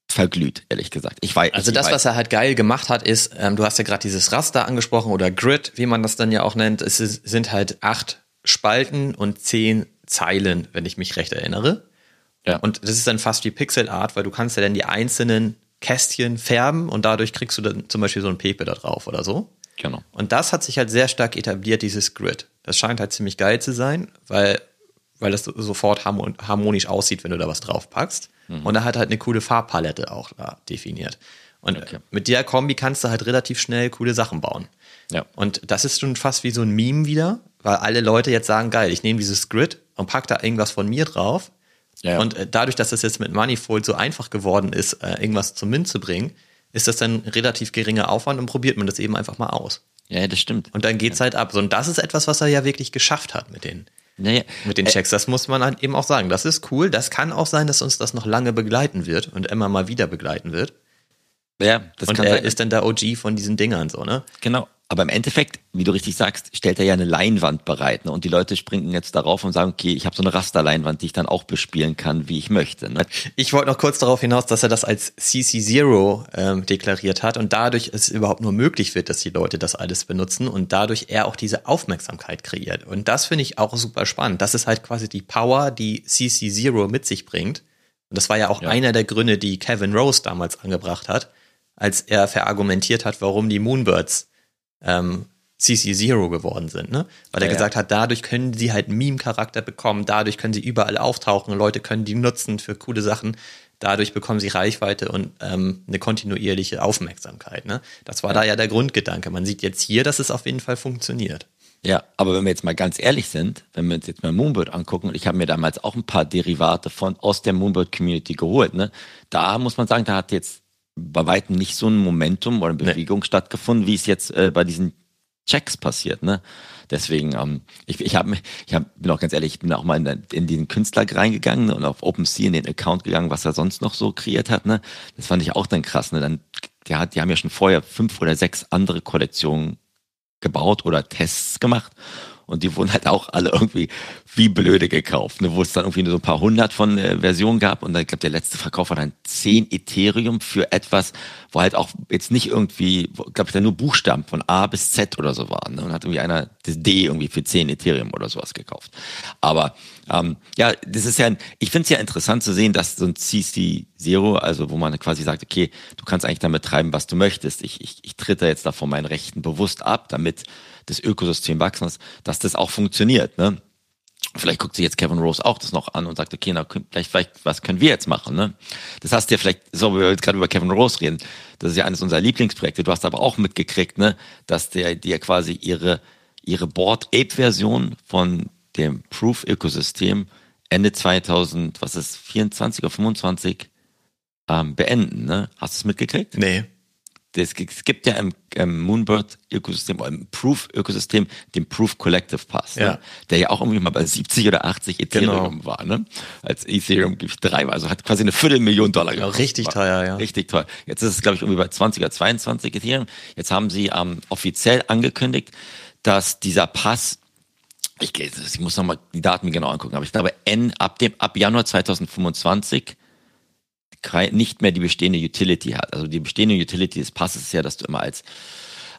verglüht, ehrlich gesagt. Ich weiß. Also ich das, weiß. was er halt geil gemacht hat, ist, ähm, du hast ja gerade dieses Raster angesprochen oder Grid, wie man das dann ja auch nennt. Es ist, sind halt acht Spalten und zehn Zeilen, wenn ich mich recht erinnere. Ja. Und das ist dann fast wie Pixel Art, weil du kannst ja dann die einzelnen Kästchen färben und dadurch kriegst du dann zum Beispiel so ein Pepe da drauf oder so. Genau. Und das hat sich halt sehr stark etabliert, dieses Grid. Das scheint halt ziemlich geil zu sein, weil, weil das so- sofort harmon- harmonisch aussieht, wenn du da was drauf packst. Und er hat halt eine coole Farbpalette auch da definiert. Und Okay. mit der Kombi kannst du halt relativ schnell coole Sachen bauen. Ja. Und das ist schon fast wie so ein Meme wieder, weil alle Leute jetzt sagen, geil, ich nehme dieses Grid und pack da irgendwas von mir drauf. Ja. Und äh, dadurch, dass das jetzt mit Manifold so einfach geworden ist, äh, irgendwas zum Mint zu bringen, ist das dann relativ geringer Aufwand und probiert man das eben einfach mal aus. Ja, das stimmt. Und dann geht's halt ab. So, und das ist etwas, was er ja wirklich geschafft hat mit den, Naja, mit den Checks. Das muss man halt eben auch sagen. Das ist cool. Das kann auch sein, dass uns das noch lange begleiten wird und immer mal wieder begleiten wird. ja, das und kann er sein. ist dann der OG von diesen Dingern, so, ne? Genau. Aber im Endeffekt, wie du richtig sagst, stellt er ja eine Leinwand bereit. Ne? Und die Leute springen jetzt darauf und sagen, okay, ich habe so eine Rasterleinwand, die ich dann auch bespielen kann, wie ich möchte. Ne? Ich wollte noch kurz darauf hinaus, dass er das als CC0 ähm, deklariert hat und dadurch es überhaupt nur möglich wird, dass die Leute das alles benutzen und dadurch er auch diese Aufmerksamkeit kreiert. Und das finde ich auch super spannend. Das ist halt quasi die Power, die CC0 mit sich bringt. Und das war ja auch Ja. einer der Gründe, die Kevin Rose damals angebracht hat, als er verargumentiert hat, warum die Moonbirds ähm, CC0 geworden sind, ne? Weil er Ja, ja. gesagt hat, dadurch können sie halt Meme-Charakter bekommen, dadurch können sie überall auftauchen, Leute können die nutzen für coole Sachen, dadurch bekommen sie Reichweite und ähm, eine kontinuierliche Aufmerksamkeit, ne? Das war da ja der Grundgedanke. Man sieht jetzt hier, dass es auf jeden Fall funktioniert. Ja, aber wenn wir jetzt mal ganz ehrlich sind, wenn wir uns jetzt mal Moonbird angucken, und ich habe mir damals auch ein paar Derivate von aus der Moonbird Community geholt, ne? Da muss man sagen, da hat jetzt bei weitem nicht so ein Momentum oder eine Bewegung stattgefunden, wie es jetzt äh, bei diesen Checks passiert, ne? Deswegen, ähm, ich, ich habe ich hab, bin auch ganz ehrlich, ich bin auch mal in, in den Künstler reingegangen ne, und auf OpenSea in den Account gegangen, was er sonst noch so kreiert hat, ne? Das fand ich auch dann krass, ne? Dann, hat, die haben ja schon vorher fünf oder sechs andere Kollektionen gebaut oder Tests gemacht. Und die wurden halt auch alle irgendwie wie blöde gekauft, ne? wo es dann irgendwie nur so ein paar hundert von äh, Versionen gab und dann, ich glaube, der letzte Verkauf war dann 10 Ethereum für etwas, wo halt auch jetzt nicht irgendwie, glaube ich, da nur Buchstaben von A bis Z oder so waren ne? und hat irgendwie einer das D irgendwie für 10 Ethereum oder sowas gekauft. Aber ähm, ja, das ist ja, ich finde es ja interessant zu sehen, dass so ein CC Zero, also wo man quasi sagt, okay, du kannst eigentlich damit treiben, was du möchtest. Ich, ich, ich tritt da jetzt davon meinen Rechten bewusst ab, damit das Ökosystem wachsen ist, dass das auch funktioniert. Ne? Vielleicht guckt sich jetzt Kevin Rose auch das noch an und sagt, okay, na, vielleicht, vielleicht, was können wir jetzt machen? Ne? Das hast du ja vielleicht, so wir jetzt gerade über Kevin Rose reden, das ist ja eines unserer Lieblingsprojekte. Du hast aber auch mitgekriegt, ne, dass der, die ja quasi ihre, ihre Board Ape Version von dem Proof-Ökosystem Ende 2000, was ist, 24 oder 25 ähm, beenden. Ne? Hast du es mitgekriegt? Nee. Es gibt ja im, im Moonbird-Ökosystem, im Proof-Ökosystem, den Proof Collective Pass, ne? Ja. der ja auch irgendwie mal bei 70 oder 80 Ethereum Genau. war, ne? Als Ethereum ich, drei war, also hat quasi eine Viertelmillion Dollar Ja, gekostet. richtig War teuer, ja. Richtig teuer. Jetzt ist es, glaube ich, irgendwie bei 20 oder 22 Ethereum. Jetzt haben sie ähm, offiziell angekündigt, dass dieser Pass ich, ich muss nochmal die Daten mir genau angucken, aber ich glaube, N, ab, dem, ab Januar 2025 kei- nicht mehr die bestehende Utility hat. Also die bestehende Utility des Passes ist ja, dass du immer als,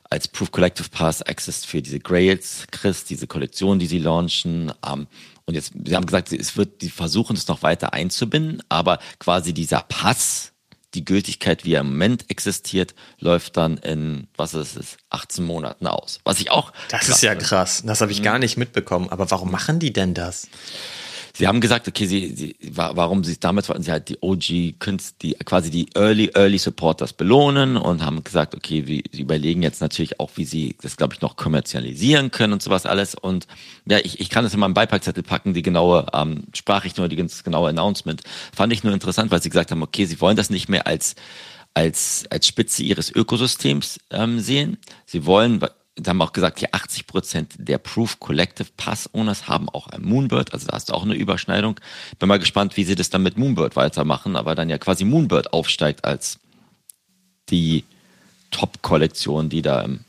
als Proof Collective Pass Access für diese Grails kriegst, diese Kollektion, die sie launchen. Ähm, und jetzt, sie haben gesagt, es wird, die versuchen es noch weiter einzubinden, aber quasi dieser Pass, die Gültigkeit, wie er im Moment existiert, läuft dann in, was ist es, 18 Monaten aus. Was ich auch. Das ist ja krass. Das habe ich gar nicht mitbekommen. Aber warum machen die denn das? Sie haben gesagt, okay, sie, sie wa- warum sie damals wollten sie halt die OG Künst, die quasi die Early Early Supporters belohnen und haben gesagt, okay, wir, sie überlegen jetzt natürlich auch, wie sie das, glaube ich, noch kommerzialisieren können und sowas alles. Und ja, ich, ich kann das in meinem Beipackzettel packen, die genaue ähm, Sprachrichtung oder die ganz genaue Announcement. Fand ich nur interessant, weil sie gesagt haben, okay, sie wollen das nicht mehr als als, als Spitze ihres Ökosystems ähm, sehen. Sie wollen, da haben wir auch gesagt, hier 80 Prozent der Proof Collective Pass Owners haben auch ein Moonbird, also da hast du auch eine Überschneidung. Bin mal gespannt, wie sie das dann mit Moonbird weitermachen, aber dann ja quasi Moonbird aufsteigt als die Top-Kollektion, die da im,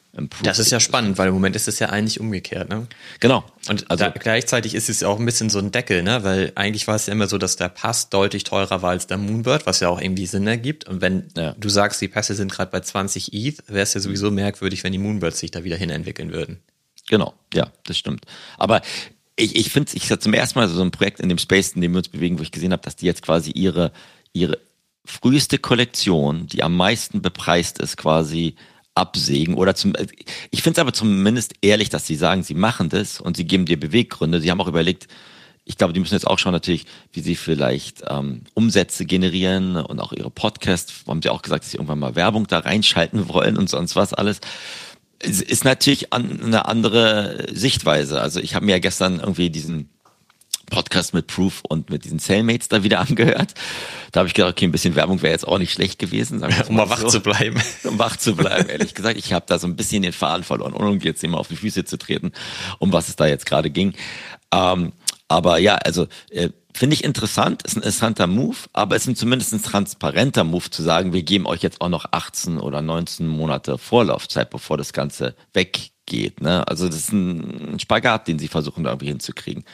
Das ist ja spannend, weil im Moment ist es ja eigentlich umgekehrt, ne? Genau. Und also gleichzeitig ist es ja auch ein bisschen so ein Deckel, ne? Weil eigentlich war es ja immer so, dass der Pass deutlich teurer war als der Moonbird, was ja auch irgendwie Sinn ergibt. Und wenn Ja. du sagst, die Pässe sind gerade bei 20 ETH, wäre es ja sowieso merkwürdig, wenn die Moonbirds sich da wieder hinentwickeln würden. Genau, ja, das stimmt. Aber ich, ich finde, ich hatte zum ersten Mal so ein Projekt in dem Space, in dem wir uns bewegen, wo ich gesehen habe, dass die jetzt quasi ihre, ihre früheste Kollektion, die am meisten bepreist ist, quasi absägen oder zum, ich finde es aber zumindest ehrlich, dass sie sagen, sie machen das und sie geben dir Beweggründe. Sie haben auch überlegt, ich glaube, die müssen jetzt auch schauen natürlich, wie sie vielleicht ähm, Umsätze generieren und auch ihre Podcasts, haben sie auch gesagt, dass sie irgendwann mal Werbung da reinschalten wollen und sonst was alles es ist natürlich an, eine andere Sichtweise. Also ich habe mir ja gestern irgendwie diesen Podcast mit Proof und mit diesen Cellmates da wieder <laughs> angehört. Da habe ich gedacht, okay, ein bisschen Werbung wäre jetzt auch nicht schlecht gewesen. es <laughs> Um mal wach so. zu bleiben. <laughs> Um wach zu bleiben, ehrlich gesagt. Ich habe da so ein bisschen den Faden verloren, ohne jetzt immer auf die Füße zu treten, um was es da jetzt gerade ging. Ähm, aber ja, also äh, finde ich interessant, ist ein interessanter Move, aber es ist zumindest ein transparenter Move zu sagen, wir geben euch jetzt auch noch 18 oder 19 Monate Vorlaufzeit, bevor das Ganze weggeht. Ne? Also das ist ein Spagat, den sie versuchen da irgendwie hinzukriegen.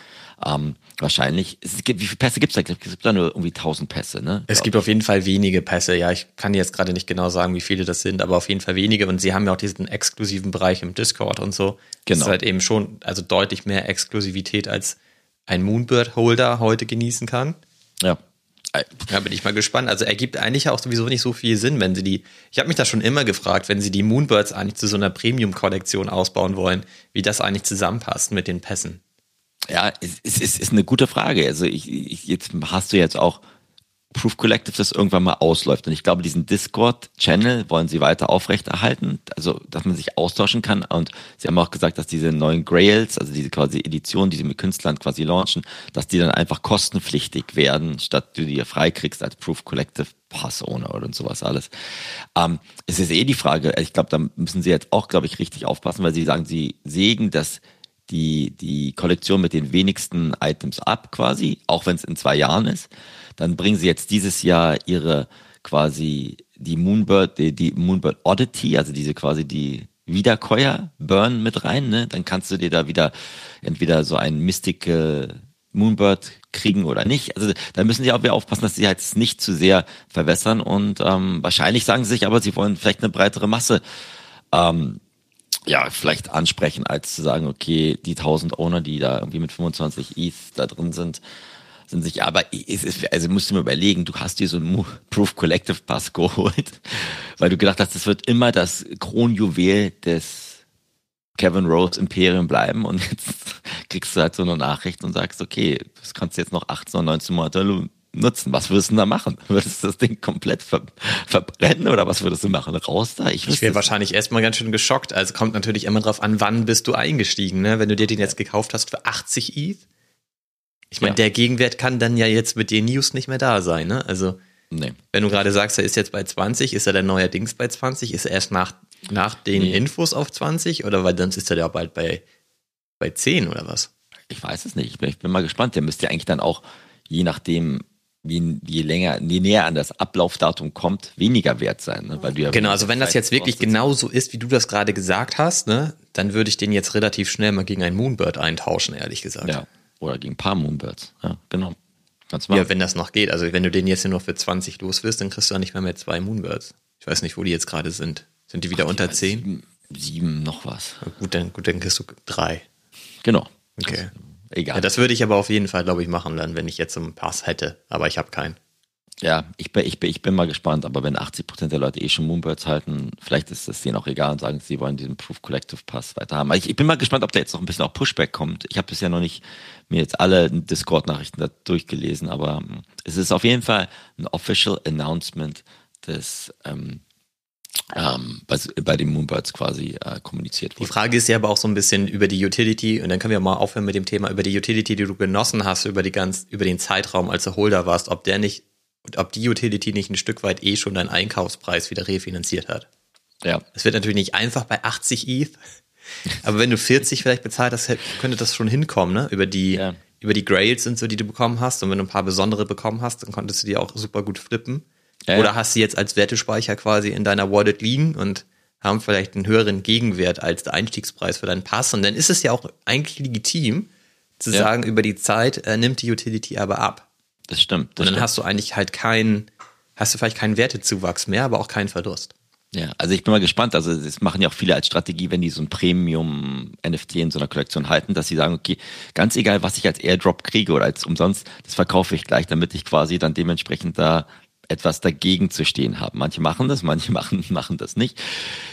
Ähm, wahrscheinlich, es gibt, wie viele Pässe gibt's da? Es gibt da nur irgendwie 1000 Pässe, ne? Es gibt auf jeden Fall wenige Pässe. Ja, ich kann jetzt gerade nicht genau sagen, wie viele das sind, aber auf jeden Fall wenige. Und sie haben ja auch diesen exklusiven Bereich im Discord und so. Das Genau. ist halt eben schon, also deutlich mehr Exklusivität als ein Moonbird-Holder heute genießen kann. Ja. Da bin ich mal gespannt. Also ergibt eigentlich auch sowieso nicht so viel Sinn, wenn sie die. Ich habe mich da schon immer gefragt, wenn sie die Moonbirds eigentlich zu so einer Premium-Kollektion ausbauen wollen, wie das eigentlich zusammenpasst mit den Pässen. Ja, es, es, es ist eine gute Frage. Also ich, ich, jetzt hast du jetzt auch Proof Collective, das irgendwann mal ausläuft. Und ich glaube, diesen Discord-Channel wollen sie weiter aufrechterhalten, also dass man sich austauschen kann. Und sie haben auch gesagt, dass diese neuen Grails, also diese quasi Editionen, die sie mit Künstlern quasi launchen, dass die dann einfach kostenpflichtig werden, statt du die freikriegst als Proof Collective Pass-Owner oder sowas alles. Ähm, es ist eh die Frage, ich glaube, da müssen sie jetzt auch, glaube ich, richtig aufpassen, weil sie sagen, sie sägen das die, die Kollektion mit den wenigsten Items ab quasi, auch wenn es in zwei Jahren ist. Dann bringen sie jetzt dieses Jahr ihre quasi die Moonbird, die, die Moonbird Oddity, also diese quasi die, Wiederkäuer, Burn mit rein, ne? Dann kannst du dir da wieder entweder so ein Mystic äh, Moonbird kriegen oder nicht. Also da müssen sie auch wieder aufpassen, dass sie halt nicht zu sehr verwässern und ähm, wahrscheinlich sagen sie sich aber, sie wollen vielleicht eine breitere Masse ähm, ja, vielleicht ansprechen, als zu sagen, okay, die 1000 Owner, die da irgendwie mit 25 ETH da drin sind, sind sich, aber es ist, also musst du mir überlegen, du hast dir so einen <laughs> Proof Collective Pass geholt, <laughs> weil du gedacht hast, das wird immer das Kronjuwel des Kevin Rose Imperium bleiben und <laughs> jetzt kriegst du halt so eine Nachricht und sagst, okay, das kannst du jetzt noch 18 oder 19 Monate nutzen. Was würdest du da machen? <laughs> Würdest du das Ding komplett ver verbrennen oder was würdest du machen? Raus da? Ich, ich wäre wahrscheinlich erstmal ganz schön geschockt. Also kommt natürlich immer drauf an, wann bist du eingestiegen. Ne? Wenn du dir den jetzt gekauft hast für 80 ETH, ich meine, ja. der Gegenwert kann dann ja jetzt mit den News nicht mehr da sein, ne? Also, nee. wenn du gerade sagst, er ist jetzt bei 20, ist er der neuerdings bei 20? Ist er erst nach, nach den nee. Infos auf 20? Oder weil sonst ist er ja bald bei, bei 10 oder was? Ich weiß es nicht. Ich bin, ich bin mal gespannt. Der müsste ja eigentlich dann auch, je nachdem, wie, je länger, je näher an das Ablaufdatum kommt, weniger wert sein. Ne? Weil du ja genau, also wenn das jetzt wirklich genau so ist, wie du das gerade gesagt hast, ne, dann würde ich den jetzt relativ schnell mal gegen einen Moonbird eintauschen, ehrlich gesagt. Ja. Oder gegen ein paar Moonbirds. Ja, genau. Ganz Ja, wenn das noch geht. Also wenn du den jetzt nur für 20 los wirst, dann kriegst du auch nicht mehr mehr zwei Moonbirds. Ich weiß nicht, wo die jetzt gerade sind. Sind die wieder Ach, unter 10? Sieben, sieben, noch was. gut, dann, gut, dann kriegst du drei. Genau. Okay. Also, egal. Ja, das würde ich aber auf jeden Fall, glaube ich, machen dann, wenn ich jetzt einen Pass hätte. Aber ich habe keinen. Ja, ich bin, ich, bin, ich bin mal gespannt, aber wenn 80% der Leute eh schon Moonbirds halten, vielleicht ist es denen auch egal und sagen, sie wollen diesen Proof Collective Pass weiter haben. Ich, ich bin mal gespannt, ob da jetzt noch ein bisschen auch Pushback kommt. Ich habe bisher noch nicht mir jetzt alle Discord-Nachrichten da durchgelesen, aber ähm, es ist auf jeden Fall ein Official Announcement des ähm, ähm, bei, bei den Moonbirds quasi äh, kommuniziert wurde. Die Frage ist ja aber auch so ein bisschen über die Utility und dann können wir mal aufhören mit dem Thema über die Utility, die du genossen hast über die ganz über den Zeitraum, als du Holder warst, ob der nicht und ob die Utility nicht ein Stück weit eh schon deinen Einkaufspreis wieder refinanziert hat. Ja. Es wird natürlich nicht einfach bei 80 ETH, <laughs> aber wenn du 40 vielleicht bezahlt hast, könnte das schon hinkommen, ne? Über die, ja. über die Grails und so, die du bekommen hast. Und wenn du ein paar besondere bekommen hast, dann konntest du die auch super gut flippen. Ja, Oder hast sie jetzt als Wertespeicher quasi in deiner Wallet liegen und haben vielleicht einen höheren Gegenwert als der Einstiegspreis für deinen Pass. Und dann ist es ja auch eigentlich legitim zu ja. sagen, über die Zeit äh, nimmt die Utility aber ab. Das stimmt. Das und dann stimmt. hast du eigentlich halt keinen, hast du vielleicht keinen Wertezuwachs mehr, aber auch keinen Verlust. Ja, also ich bin mal gespannt. Also das machen ja auch viele als Strategie, wenn die so ein Premium-NFT in so einer Kollektion halten, dass sie sagen, okay, ganz egal, was ich als Airdrop kriege oder als umsonst, das verkaufe ich gleich, damit ich quasi dann dementsprechend da etwas dagegen zu stehen haben. Manche machen das, manche <laughs> machen, machen das nicht,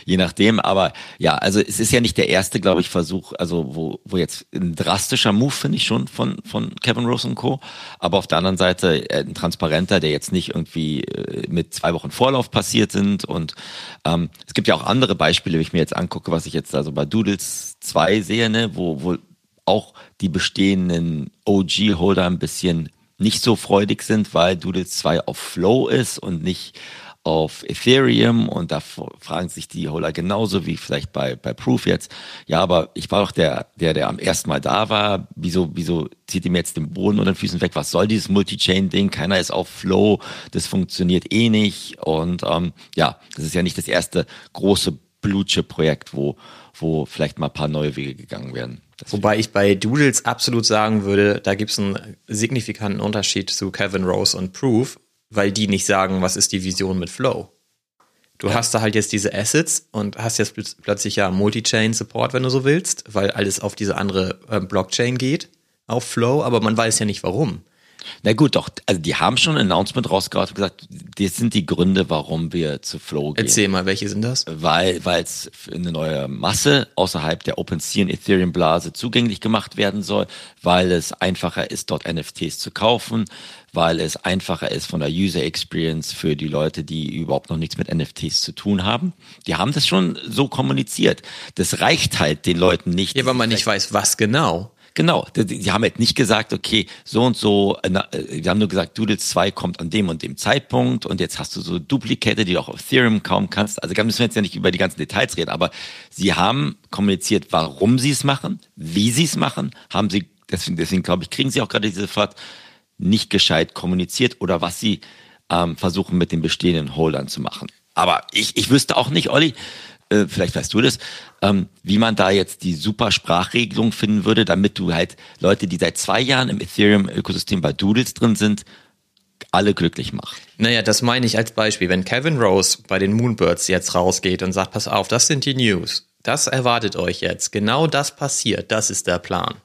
je nachdem. Aber ja, also es ist ja nicht der erste, glaube ich, Versuch, also wo, wo jetzt ein drastischer Move, finde ich schon, von, von Kevin Rose und Co. Aber auf der anderen Seite äh, ein transparenter, der jetzt nicht irgendwie äh, mit zwei Wochen Vorlauf passiert sind. Und ähm, es gibt ja auch andere Beispiele, wenn ich mir jetzt angucke, was ich jetzt also bei Doodles 2 sehe, ne, wo, wo auch die bestehenden OG-Holder ein bisschen nicht so freudig sind, weil Doodle 2 auf Flow ist und nicht auf Ethereum und da fragen sich die Holder genauso wie vielleicht bei, bei Proof jetzt. Ja, aber ich war doch der, der, der am ersten Mal da war. Wieso, wieso zieht ihr mir jetzt den Boden unter den Füßen weg? Was soll dieses Multi-Chain-Ding? Keiner ist auf Flow. Das funktioniert eh nicht. Und ähm, ja, das ist ja nicht das erste große Blue Chip-Projekt, wo, wo vielleicht mal ein paar neue Wege gegangen werden. Wobei ich bei Doodles absolut sagen würde, da gibt es einen signifikanten Unterschied zu Kevin Rose und Proof, weil die nicht sagen, was ist die Vision mit Flow. Du ja. hast da halt jetzt diese Assets und hast jetzt plötzlich ja Multi-Chain-Support, wenn du so willst, weil alles auf diese andere äh, Blockchain geht, auf Flow, aber man weiß ja nicht warum. Na gut, doch, also die haben schon ein Announcement rausgehauen und gesagt, das sind die Gründe, warum wir zu Flow gehen. Erzähl mal, welche sind das? Weil weil es eine neue Masse außerhalb der OpenSea und Ethereum Blase zugänglich gemacht werden soll, weil es einfacher ist, dort NFTs zu kaufen, weil es einfacher ist von der User Experience für die Leute, die überhaupt noch nichts mit NFTs zu tun haben. Die haben das schon so kommuniziert. Das reicht halt den Leuten nicht. Ja, weil man nicht weiß, was genau. Genau, die, die, haben halt nicht gesagt, okay, so und so, äh, die haben nur gesagt, Doodles 2 kommt an dem und dem Zeitpunkt und jetzt hast du so Duplikate, die du auch auf Ethereum kaum kannst. Also müssen wir jetzt ja nicht über die ganzen Details reden, aber sie haben kommuniziert, warum sie es machen, wie sie es machen, haben sie, deswegen, deswegen glaube ich, kriegen sie auch gerade diese Fahrt nicht gescheit kommuniziert oder was sie ähm, versuchen mit den bestehenden Holdern zu machen. Aber ich, ich wüsste auch nicht, Olli, äh, vielleicht weißt du das, ähm, wie man da jetzt die super Sprachregelung finden würde, damit du halt Leute, die seit zwei Jahren im Ethereum-Ökosystem bei Doodles drin sind, alle glücklich macht. Naja, das meine ich als Beispiel. Wenn Kevin Rose bei den Moonbirds jetzt rausgeht und sagt, pass auf, das sind die News, das erwartet euch jetzt, genau das passiert, das ist der Plan.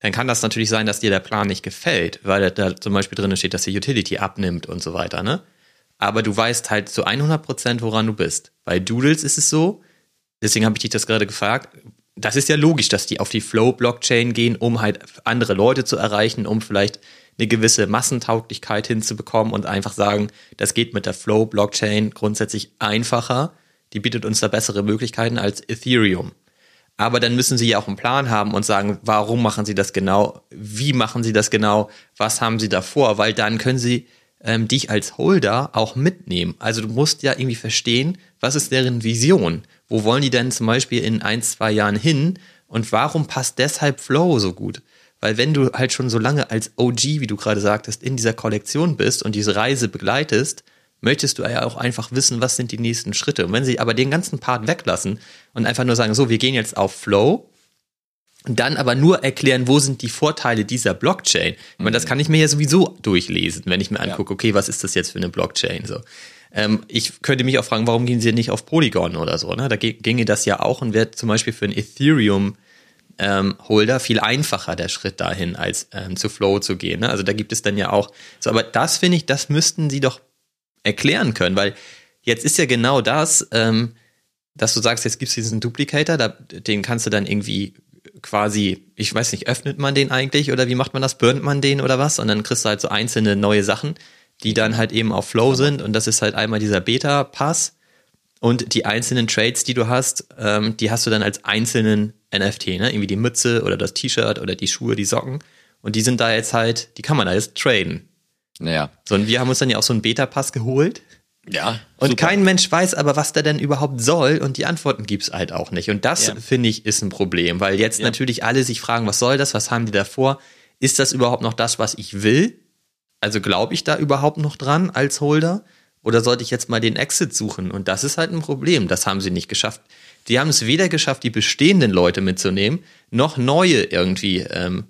Dann kann das natürlich sein, dass dir der Plan nicht gefällt, weil da zum Beispiel drin steht, dass die Utility abnimmt und so weiter, ne? Aber du weißt halt zu 100 Prozent, woran du bist. Bei Doodles ist es so, deswegen habe ich dich das gerade gefragt, das ist ja logisch, dass die auf die Flow-Blockchain gehen, um halt andere Leute zu erreichen, um vielleicht eine gewisse Massentauglichkeit hinzubekommen und einfach sagen, das geht mit der Flow-Blockchain grundsätzlich einfacher. Die bietet uns da bessere Möglichkeiten als Ethereum. Aber dann müssen sie ja auch einen Plan haben und sagen, warum machen sie das genau? Wie machen sie das genau? Was haben sie davor? Weil dann können sie ähm, dich als Holder auch mitnehmen. Also du musst ja irgendwie verstehen, was ist deren Vision? Wo wollen die denn zum Beispiel in ein, zwei Jahren hin? Und warum passt deshalb Flow so gut? Weil wenn du halt schon so lange als OG, wie du gerade sagtest, in dieser Kollektion bist und diese Reise begleitest, möchtest du ja auch einfach wissen, was sind die nächsten Schritte. Und wenn sie aber den ganzen Part weglassen und einfach nur sagen, so, wir gehen jetzt auf Flow, dann aber nur erklären, wo sind die Vorteile dieser Blockchain. Ich meine, das kann ich mir ja sowieso durchlesen, wenn ich mir angucke, okay, was ist das jetzt für eine Blockchain? So. Ähm, ich könnte mich auch fragen, warum gehen sie nicht auf Polygon oder so? Ne? Da ginge das ja auch und wäre zum Beispiel für ein Ethereum ähm, Holder viel einfacher der Schritt dahin, als ähm, zu Flow zu gehen. Ne? Also da gibt es dann ja auch so, aber das finde ich, das müssten sie doch erklären können, weil jetzt ist ja genau das, ähm, dass du sagst, jetzt gibt es diesen Duplicator, da, den kannst du dann irgendwie quasi, ich weiß nicht, öffnet man den eigentlich oder wie macht man das? Burnt man den oder was? Und dann kriegst du halt so einzelne neue Sachen, die dann halt eben auf Flow sind und das ist halt einmal dieser Beta-Pass und die einzelnen Trades, die du hast, ähm, die hast du dann als einzelnen NFT, ne? Irgendwie die Mütze oder das T-Shirt oder die Schuhe, die Socken. Und die sind da jetzt halt, die kann man da jetzt traden. Naja. So, und wir haben uns dann ja auch so einen Beta-Pass geholt. Ja. Und super. kein Mensch weiß aber, was der denn überhaupt soll und die Antworten gibt's halt auch nicht. Und das, ja. finde ich, ist ein Problem, weil jetzt ja. natürlich alle sich fragen, was soll das, was haben die davor? Ist das überhaupt noch das, was ich will? Also glaube ich da überhaupt noch dran als Holder? Oder sollte ich jetzt mal den Exit suchen? Und das ist halt ein Problem. Das haben sie nicht geschafft. Die haben es weder geschafft, die bestehenden Leute mitzunehmen, noch neue irgendwie ähm,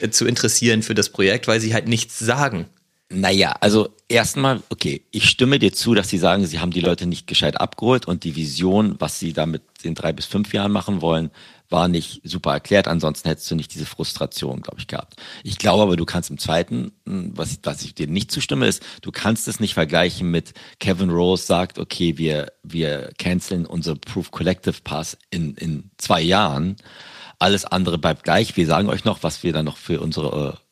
äh, zu interessieren für das Projekt, weil sie halt nichts sagen. Naja, also erstmal, okay, ich stimme dir zu, dass sie sagen, sie haben die Leute nicht gescheit abgeholt und die Vision, was sie damit in drei bis fünf Jahren machen wollen, war nicht super erklärt. Ansonsten hättest du nicht diese Frustration, glaube ich, gehabt. Ich glaube aber, du kannst im zweiten, hm, was ich, was ich dir nicht zustimme, ist, du kannst es nicht vergleichen mit Kevin Rose sagt, okay, wir, wir canceln unsere Proof Collective Pass in, in zwei Jahren. Alles andere bleibt gleich. Wir sagen euch noch, was wir dann noch für unsere äh,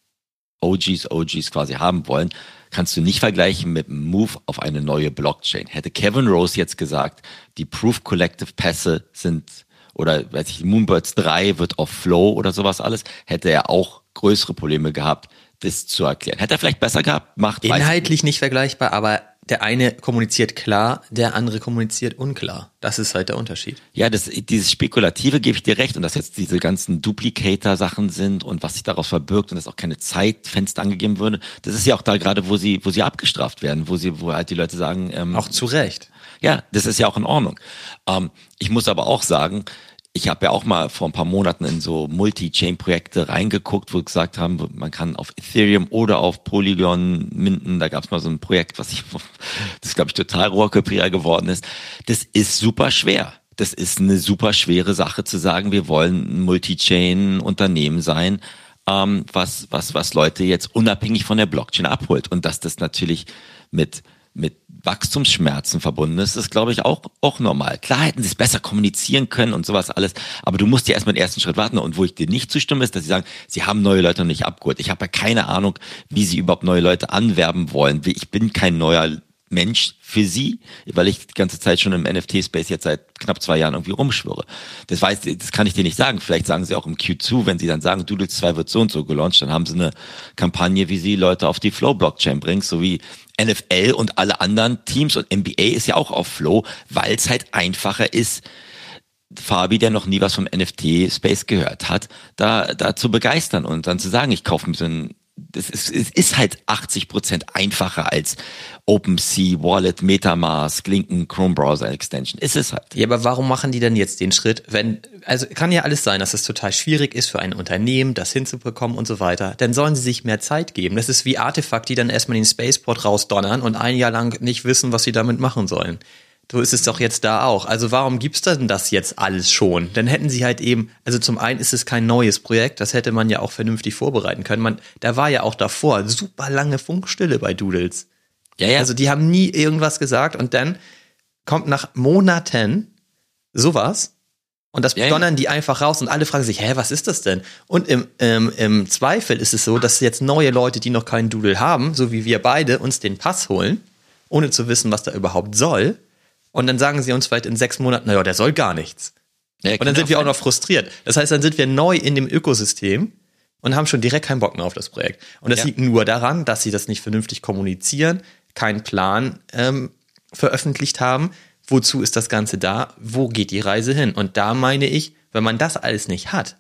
OGs, OGs quasi haben wollen kannst du nicht vergleichen mit einem Move auf eine neue Blockchain. Hätte Kevin Rose jetzt gesagt, die Proof Collective Pässe sind oder weiß ich, Moonbirds 3 wird auf Flow oder sowas alles, hätte er auch größere Probleme gehabt, das zu erklären. Hätte er vielleicht besser gehabt, macht Inhaltlich nicht vergleichbar, aber der eine kommuniziert klar, der andere kommuniziert unklar. Das ist halt der Unterschied. Ja, das, dieses Spekulative gebe ich dir recht und dass jetzt diese ganzen Duplicator-Sachen sind und was sich daraus verbirgt und dass auch keine Zeitfenster angegeben würde, das ist ja auch da gerade, wo sie, wo sie abgestraft werden, wo sie, wo halt die Leute sagen, ähm, auch zu Recht. Ja, das ist ja auch in Ordnung. Ähm, ich muss aber auch sagen, ich habe ja auch mal vor ein paar Monaten in so Multi-Chain-Projekte reingeguckt, wo gesagt haben, man kann auf Ethereum oder auf Polygon minden. Da gab es mal so ein Projekt, was ich, <laughs> das glaube ich total rohrköpfiger geworden ist. Das ist super schwer. Das ist eine super schwere Sache zu sagen, wir wollen ein Multi-Chain-Unternehmen sein, ähm, was, was, was Leute jetzt unabhängig von der Blockchain abholt. Und dass das natürlich mit Wachstumsschmerzen verbunden ist, ist, glaube ich, auch, auch normal. Klar hätten sie es besser kommunizieren können und sowas alles, aber du musst ja erstmal den ersten Schritt warten. Und wo ich dir nicht zustimme, ist, dass sie sagen, sie haben neue Leute noch nicht abgeholt. Ich habe ja keine Ahnung, wie sie überhaupt neue Leute anwerben wollen. Ich bin kein neuer Mensch für sie, weil ich die ganze Zeit schon im NFT-Space jetzt seit knapp zwei Jahren irgendwie rumschwöre. Das weiß, das kann ich dir nicht sagen. Vielleicht sagen sie auch im Q2, wenn sie dann sagen, Doodle 2 wird so und so gelauncht, dann haben sie eine Kampagne, wie sie Leute auf die Flow-Blockchain bringen, so wie NFL und alle anderen Teams und NBA ist ja auch auf Flow, weil es halt einfacher ist, Fabi, der noch nie was vom NFT-Space gehört hat, da, da zu begeistern und dann zu sagen, ich kaufe mir so ein das ist, es ist halt 80 Prozent einfacher als OpenSea, Wallet, MetaMask, Linken, Chrome Browser Extension. Ist es halt. Ja, aber warum machen die denn jetzt den Schritt, wenn, also kann ja alles sein, dass es total schwierig ist für ein Unternehmen, das hinzubekommen und so weiter. Dann sollen sie sich mehr Zeit geben. Das ist wie Artefakt, die dann erstmal den Spaceport rausdonnern und ein Jahr lang nicht wissen, was sie damit machen sollen. So ist es doch jetzt da auch. Also warum gibt's denn das jetzt alles schon? Dann hätten sie halt eben, also zum einen ist es kein neues Projekt, das hätte man ja auch vernünftig vorbereiten können. Man, da war ja auch davor super lange Funkstille bei Doodles. Ja, ja. Also die haben nie irgendwas gesagt und dann kommt nach Monaten sowas und das Ja, donnern die einfach raus und alle fragen sich, hä, was ist das denn? Und im, im, im Zweifel ist es so, dass jetzt neue Leute, die noch keinen Doodle haben, so wie wir beide, uns den Pass holen, ohne zu wissen, was da überhaupt soll. Und dann sagen sie uns vielleicht in sechs Monaten, naja, der soll gar nichts. Ja, Und dann sind wir auch noch frustriert. Das heißt, dann sind wir neu in dem Ökosystem und haben schon direkt keinen Bock mehr auf das Projekt. Und das Ja. liegt nur daran, dass sie das nicht vernünftig kommunizieren, keinen Plan ähm, veröffentlicht haben. Wozu ist das Ganze da? Wo geht die Reise hin? Und da meine ich, wenn man das alles nicht hat,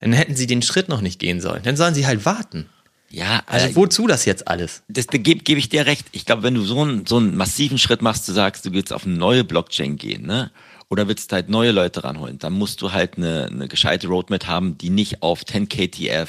dann hätten sie den Schritt noch nicht gehen sollen. Dann sollen sie halt warten. Ja, Also äh, wozu das jetzt alles? das, da gebe geb ich dir recht. Ich glaube, wenn du so einen, so einen massiven Schritt machst, du sagst, du willst auf eine neue Blockchain gehen, ne? Oder willst halt neue Leute ranholen, dann musst du halt eine, eine gescheite Roadmap haben, die nicht auf 10KTF, äh,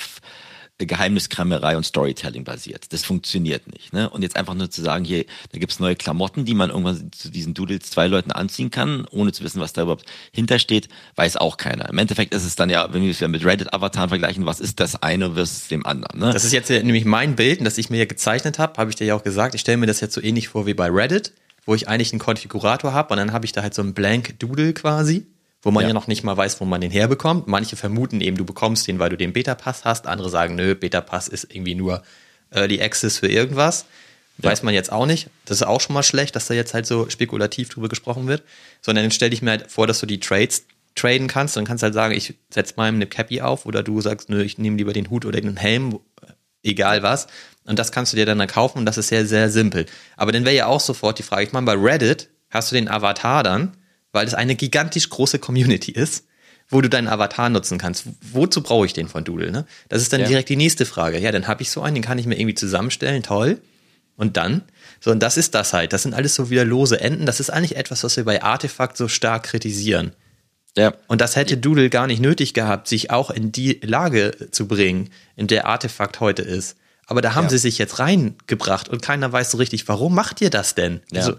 Geheimniskrämerei und Storytelling basiert. Das funktioniert nicht. Ne? Und jetzt einfach nur zu sagen, hier, da gibt's neue Klamotten, die man irgendwann zu diesen Doodles zwei Leuten anziehen kann, ohne zu wissen, was da überhaupt hintersteht, weiß auch keiner. Im Endeffekt ist es dann ja, wenn wir es ja mit Reddit-Avataren vergleichen, was ist das eine versus dem anderen? Ne? Das ist jetzt ja nämlich mein Bild, das ich mir hier gezeichnet habe, habe ich dir ja auch gesagt. Ich stelle mir das jetzt so ähnlich vor wie bei Reddit, wo ich eigentlich einen Konfigurator habe und dann habe ich da halt so einen Blank Doodle quasi, wo man ja. Ja. noch nicht mal weiß, wo man den herbekommt. Manche vermuten eben, du bekommst den, weil du den Beta-Pass hast. Andere sagen, nö, Beta-Pass ist irgendwie nur Early Access für irgendwas. Weiß man jetzt auch nicht. Das ist auch schon mal schlecht, dass da jetzt halt so spekulativ drüber gesprochen wird. Sondern dann stelle ich mir halt vor, dass du die Trades traden kannst. Dann kannst du halt sagen, ich setze mal eine Cappy auf oder du sagst, nö, ich nehme lieber den Hut oder den Helm, egal was. Und das kannst du dir dann kaufen und das ist sehr, sehr simpel. Aber dann wäre ja auch sofort die Frage, ich meine, bei Reddit hast du den Avatar dann, weil es eine gigantisch große Community ist, wo du deinen Avatar nutzen kannst. Wozu brauche ich den von Doodle? Ne? Das ist dann Ja. direkt die nächste Frage. Ja, dann habe ich so einen, den kann ich mir irgendwie zusammenstellen, toll. Und dann? So, und das ist das halt. Das sind alles so wieder lose Enden. Das ist eigentlich etwas, was wir bei Artefakt so stark kritisieren. ja. Und das hätte Doodle gar nicht nötig gehabt, sich auch in die Lage zu bringen, in der Artefakt heute ist. Aber da haben Ja. sie sich jetzt reingebracht und keiner weiß so richtig, warum macht ihr das denn? Ja. Also,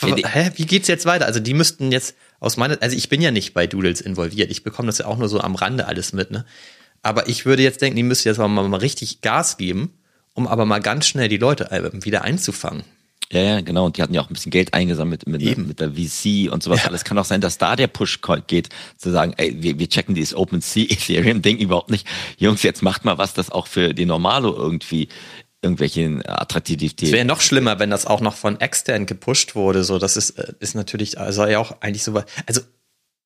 hä, wie geht's jetzt weiter? Also die müssten jetzt aus meiner, also ich bin ja nicht bei Doodles involviert. Ich bekomme das ja auch nur so am Rande alles mit, ne? Aber ich würde jetzt denken, die müssten jetzt mal, mal richtig Gas geben, um aber mal ganz schnell die Leute äh, wieder einzufangen. Ja, ja, genau. Und die hatten ja auch ein bisschen Geld eingesammelt mit, Eben. mit der VC und sowas. Alles kann auch sein, dass da der Push geht, zu sagen, ey, wir, wir checken dieses OpenSea Ethereum Ding überhaupt nicht. Jungs, jetzt macht mal was, das auch für die Normalo irgendwie irgendwelche Attraktivität. Es wäre noch schlimmer, wenn das auch noch von extern gepusht wurde. So, das ist, äh, ist natürlich, also ja auch eigentlich so, also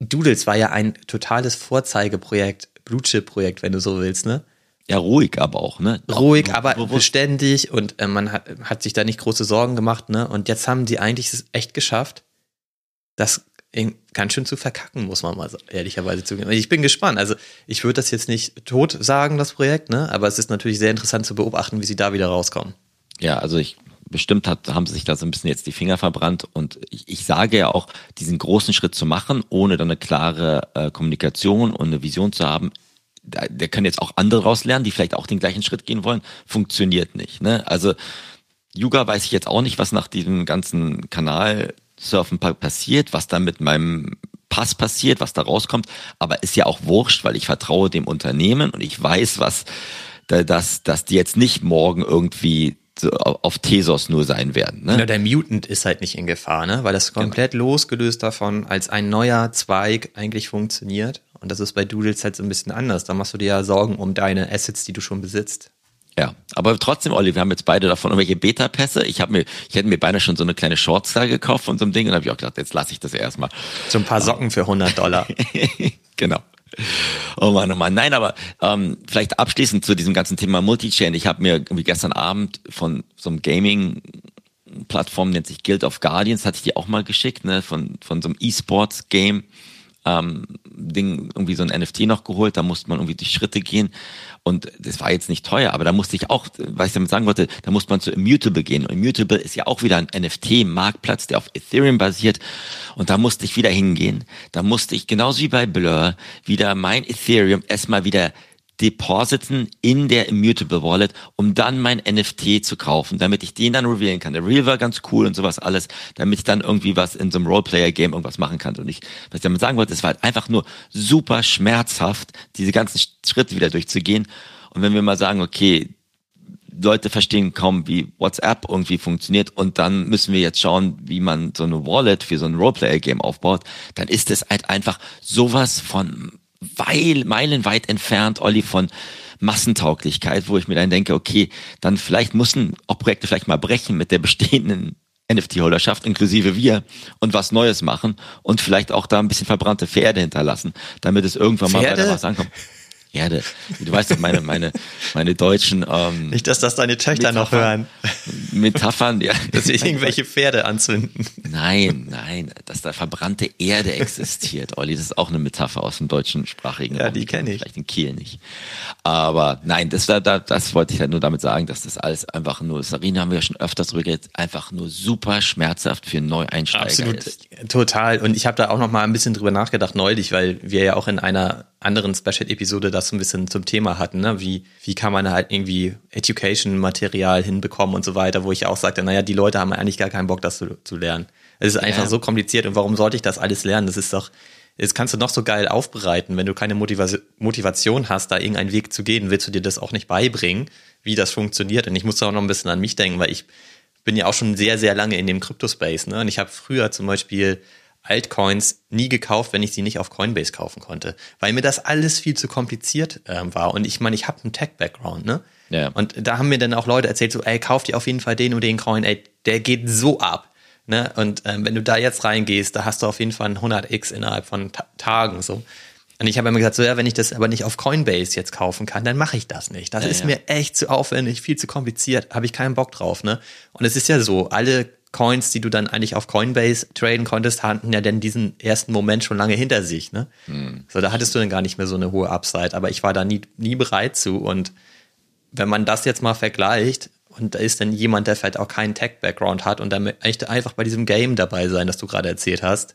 Doodles war ja ein totales Vorzeigeprojekt, Blue Chip Projekt, wenn du so willst, ne? Ja, ruhig aber auch, ne? Ruhig, Auch aber bewusst. beständig und äh, man hat, hat sich da nicht große Sorgen gemacht, ne? Und jetzt haben sie eigentlich es echt geschafft, das ganz schön zu verkacken, muss man mal ehrlicherweise zugeben. Ich bin gespannt. Also ich würde das jetzt nicht tot sagen, das Projekt, ne? Aber es ist natürlich sehr interessant zu beobachten, wie sie da wieder rauskommen. Ja, also ich bestimmt hat, haben sie sich da so ein bisschen jetzt die Finger verbrannt und ich, ich sage ja auch, diesen großen Schritt zu machen, ohne dann eine klare äh, Kommunikation und eine Vision zu haben, da, da können jetzt auch andere rauslernen, die vielleicht auch den gleichen Schritt gehen wollen, funktioniert nicht. Ne? Also Yuga weiß ich jetzt auch nicht, was nach diesem ganzen Kanal Surfen pa- passiert, was dann mit meinem Pass passiert, was da rauskommt, aber ist ja auch wurscht, weil ich vertraue dem Unternehmen und ich weiß, was, da- dass, dass die jetzt nicht morgen irgendwie auf Tesos nur sein werden. Ne? Ja, der Mutant ist halt nicht in Gefahr, ne? Weil das komplett losgelöst davon als ein neuer Zweig eigentlich funktioniert. Und das ist bei Doodles halt so ein bisschen anders. Da machst du dir ja Sorgen um deine Assets, die du schon besitzt. Ja, aber trotzdem, Olli, wir haben jetzt beide davon irgendwelche Beta-Pässe. Ich habe mir, ich hätte mir beinahe schon so eine kleine Shorts da gekauft von so einem Ding und habe ich auch gedacht, jetzt lasse ich das erstmal. So ein paar Socken für 100 Dollar. <laughs> genau. Oh Mann, oh Mann. Nein, aber ähm, vielleicht abschließend zu diesem ganzen Thema Multichain. Ich habe mir irgendwie gestern Abend von so einem Gaming-Plattform, nennt sich Guild of Guardians, hatte ich dir auch mal geschickt, ne, von, von so einem E-Sports-Game, ähm, Ding irgendwie so ein NFT noch geholt, da musste man irgendwie die Schritte gehen und das war jetzt nicht teuer, aber da musste ich auch, was ich damit sagen wollte, da musste man zu Immutable gehen. Und Immutable ist ja auch wieder ein NFT-Marktplatz, der auf Ethereum basiert und da musste ich wieder hingehen. Da musste ich genauso wie bei Blur wieder mein Ethereum erstmal wieder depositen in der Immutable Wallet, um dann mein NFT zu kaufen, damit ich den dann revealen kann. Der Real war ganz cool und sowas alles, damit ich dann irgendwie was in so einem Roleplayer-Game irgendwas machen kann. Und ich, was ich damit sagen wollte, es war halt einfach nur super schmerzhaft, diese ganzen Schritte wieder durchzugehen. Und wenn wir mal sagen, okay, Leute verstehen kaum, wie WhatsApp irgendwie funktioniert und dann müssen wir jetzt schauen, wie man so eine Wallet für so ein Roleplayer-Game aufbaut, dann ist es halt einfach sowas von weil, meilenweit entfernt, Olli, von Massentauglichkeit, wo ich mir dann denke, okay, dann vielleicht müssen auch Projekte vielleicht mal brechen mit der bestehenden NFT-Holderschaft, inklusive wir, und was Neues machen und vielleicht auch da ein bisschen verbrannte Pferde hinterlassen, damit es irgendwann Pferde? mal weiter was ankommt. Erde. Du weißt doch, meine, meine, meine deutschen. Ähm, Nicht, dass das deine Töchter Metaphern, noch hören. Metaphern, ja. <laughs> Dass sie irgendwelche Pferde anzünden. Nein, nein, dass da verbrannte Erde existiert, Olli. Das ist auch eine Metapher aus dem deutschen sprachigen Ja, Raum. die kenne ich. Vielleicht in Kiel nicht. Aber nein, das, da, das wollte ich halt nur damit sagen, dass das alles einfach nur, Sarina haben wir ja schon öfters drüber geredet, einfach nur super schmerzhaft für Neueinsteiger Absolut, ist. Total. Und ich habe da auch noch mal ein bisschen drüber nachgedacht neulich, weil wir ja auch in einer anderen Special-Episode das so ein bisschen zum Thema hatten, ne? Wie, wie kann man halt irgendwie Education-Material hinbekommen und so weiter, wo ich auch sagte, naja, die Leute haben eigentlich gar keinen Bock, das zu, zu lernen. Es ist einfach ja. so kompliziert und warum sollte ich das alles lernen? Das ist doch, das kannst du noch so geil aufbereiten, wenn du keine Motivation hast, da irgendeinen Weg zu gehen, willst du dir das auch nicht beibringen, wie das funktioniert. Und ich muss auch noch ein bisschen an mich denken, weil ich bin ja auch schon sehr, sehr lange in dem Crypto-Space, ne? Und ich habe früher zum Beispiel Altcoins nie gekauft, wenn ich sie nicht auf Coinbase kaufen konnte, weil mir das alles viel zu kompliziert äh, war. Und ich meine, ich habe einen Tech-Background, ne? Ja. Und da haben mir dann auch Leute erzählt, so, ey, kauf dir auf jeden Fall den und den Coin, ey, der geht so ab. Ne? Und ähm, wenn du da jetzt reingehst, da hast du auf jeden Fall ein 100x innerhalb von Ta Tagen so. Und ich habe immer gesagt, so ja, wenn ich das aber nicht auf Coinbase jetzt kaufen kann, dann mache ich das nicht. Das ja, ist ja. mir echt zu aufwendig, viel zu kompliziert, habe ich keinen Bock drauf, ne? Und es ist ja so, alle Coins, die du dann eigentlich auf Coinbase traden konntest, hatten ja denn diesen ersten Moment schon lange hinter sich. Ne? Hm. So, da hattest du dann gar nicht mehr so eine hohe Upside. Aber ich war da nie, nie bereit zu. Und wenn man das jetzt mal vergleicht, und da ist dann jemand, der vielleicht auch keinen Tech-Background hat und dann möchte einfach bei diesem Game dabei sein, das du gerade erzählt hast,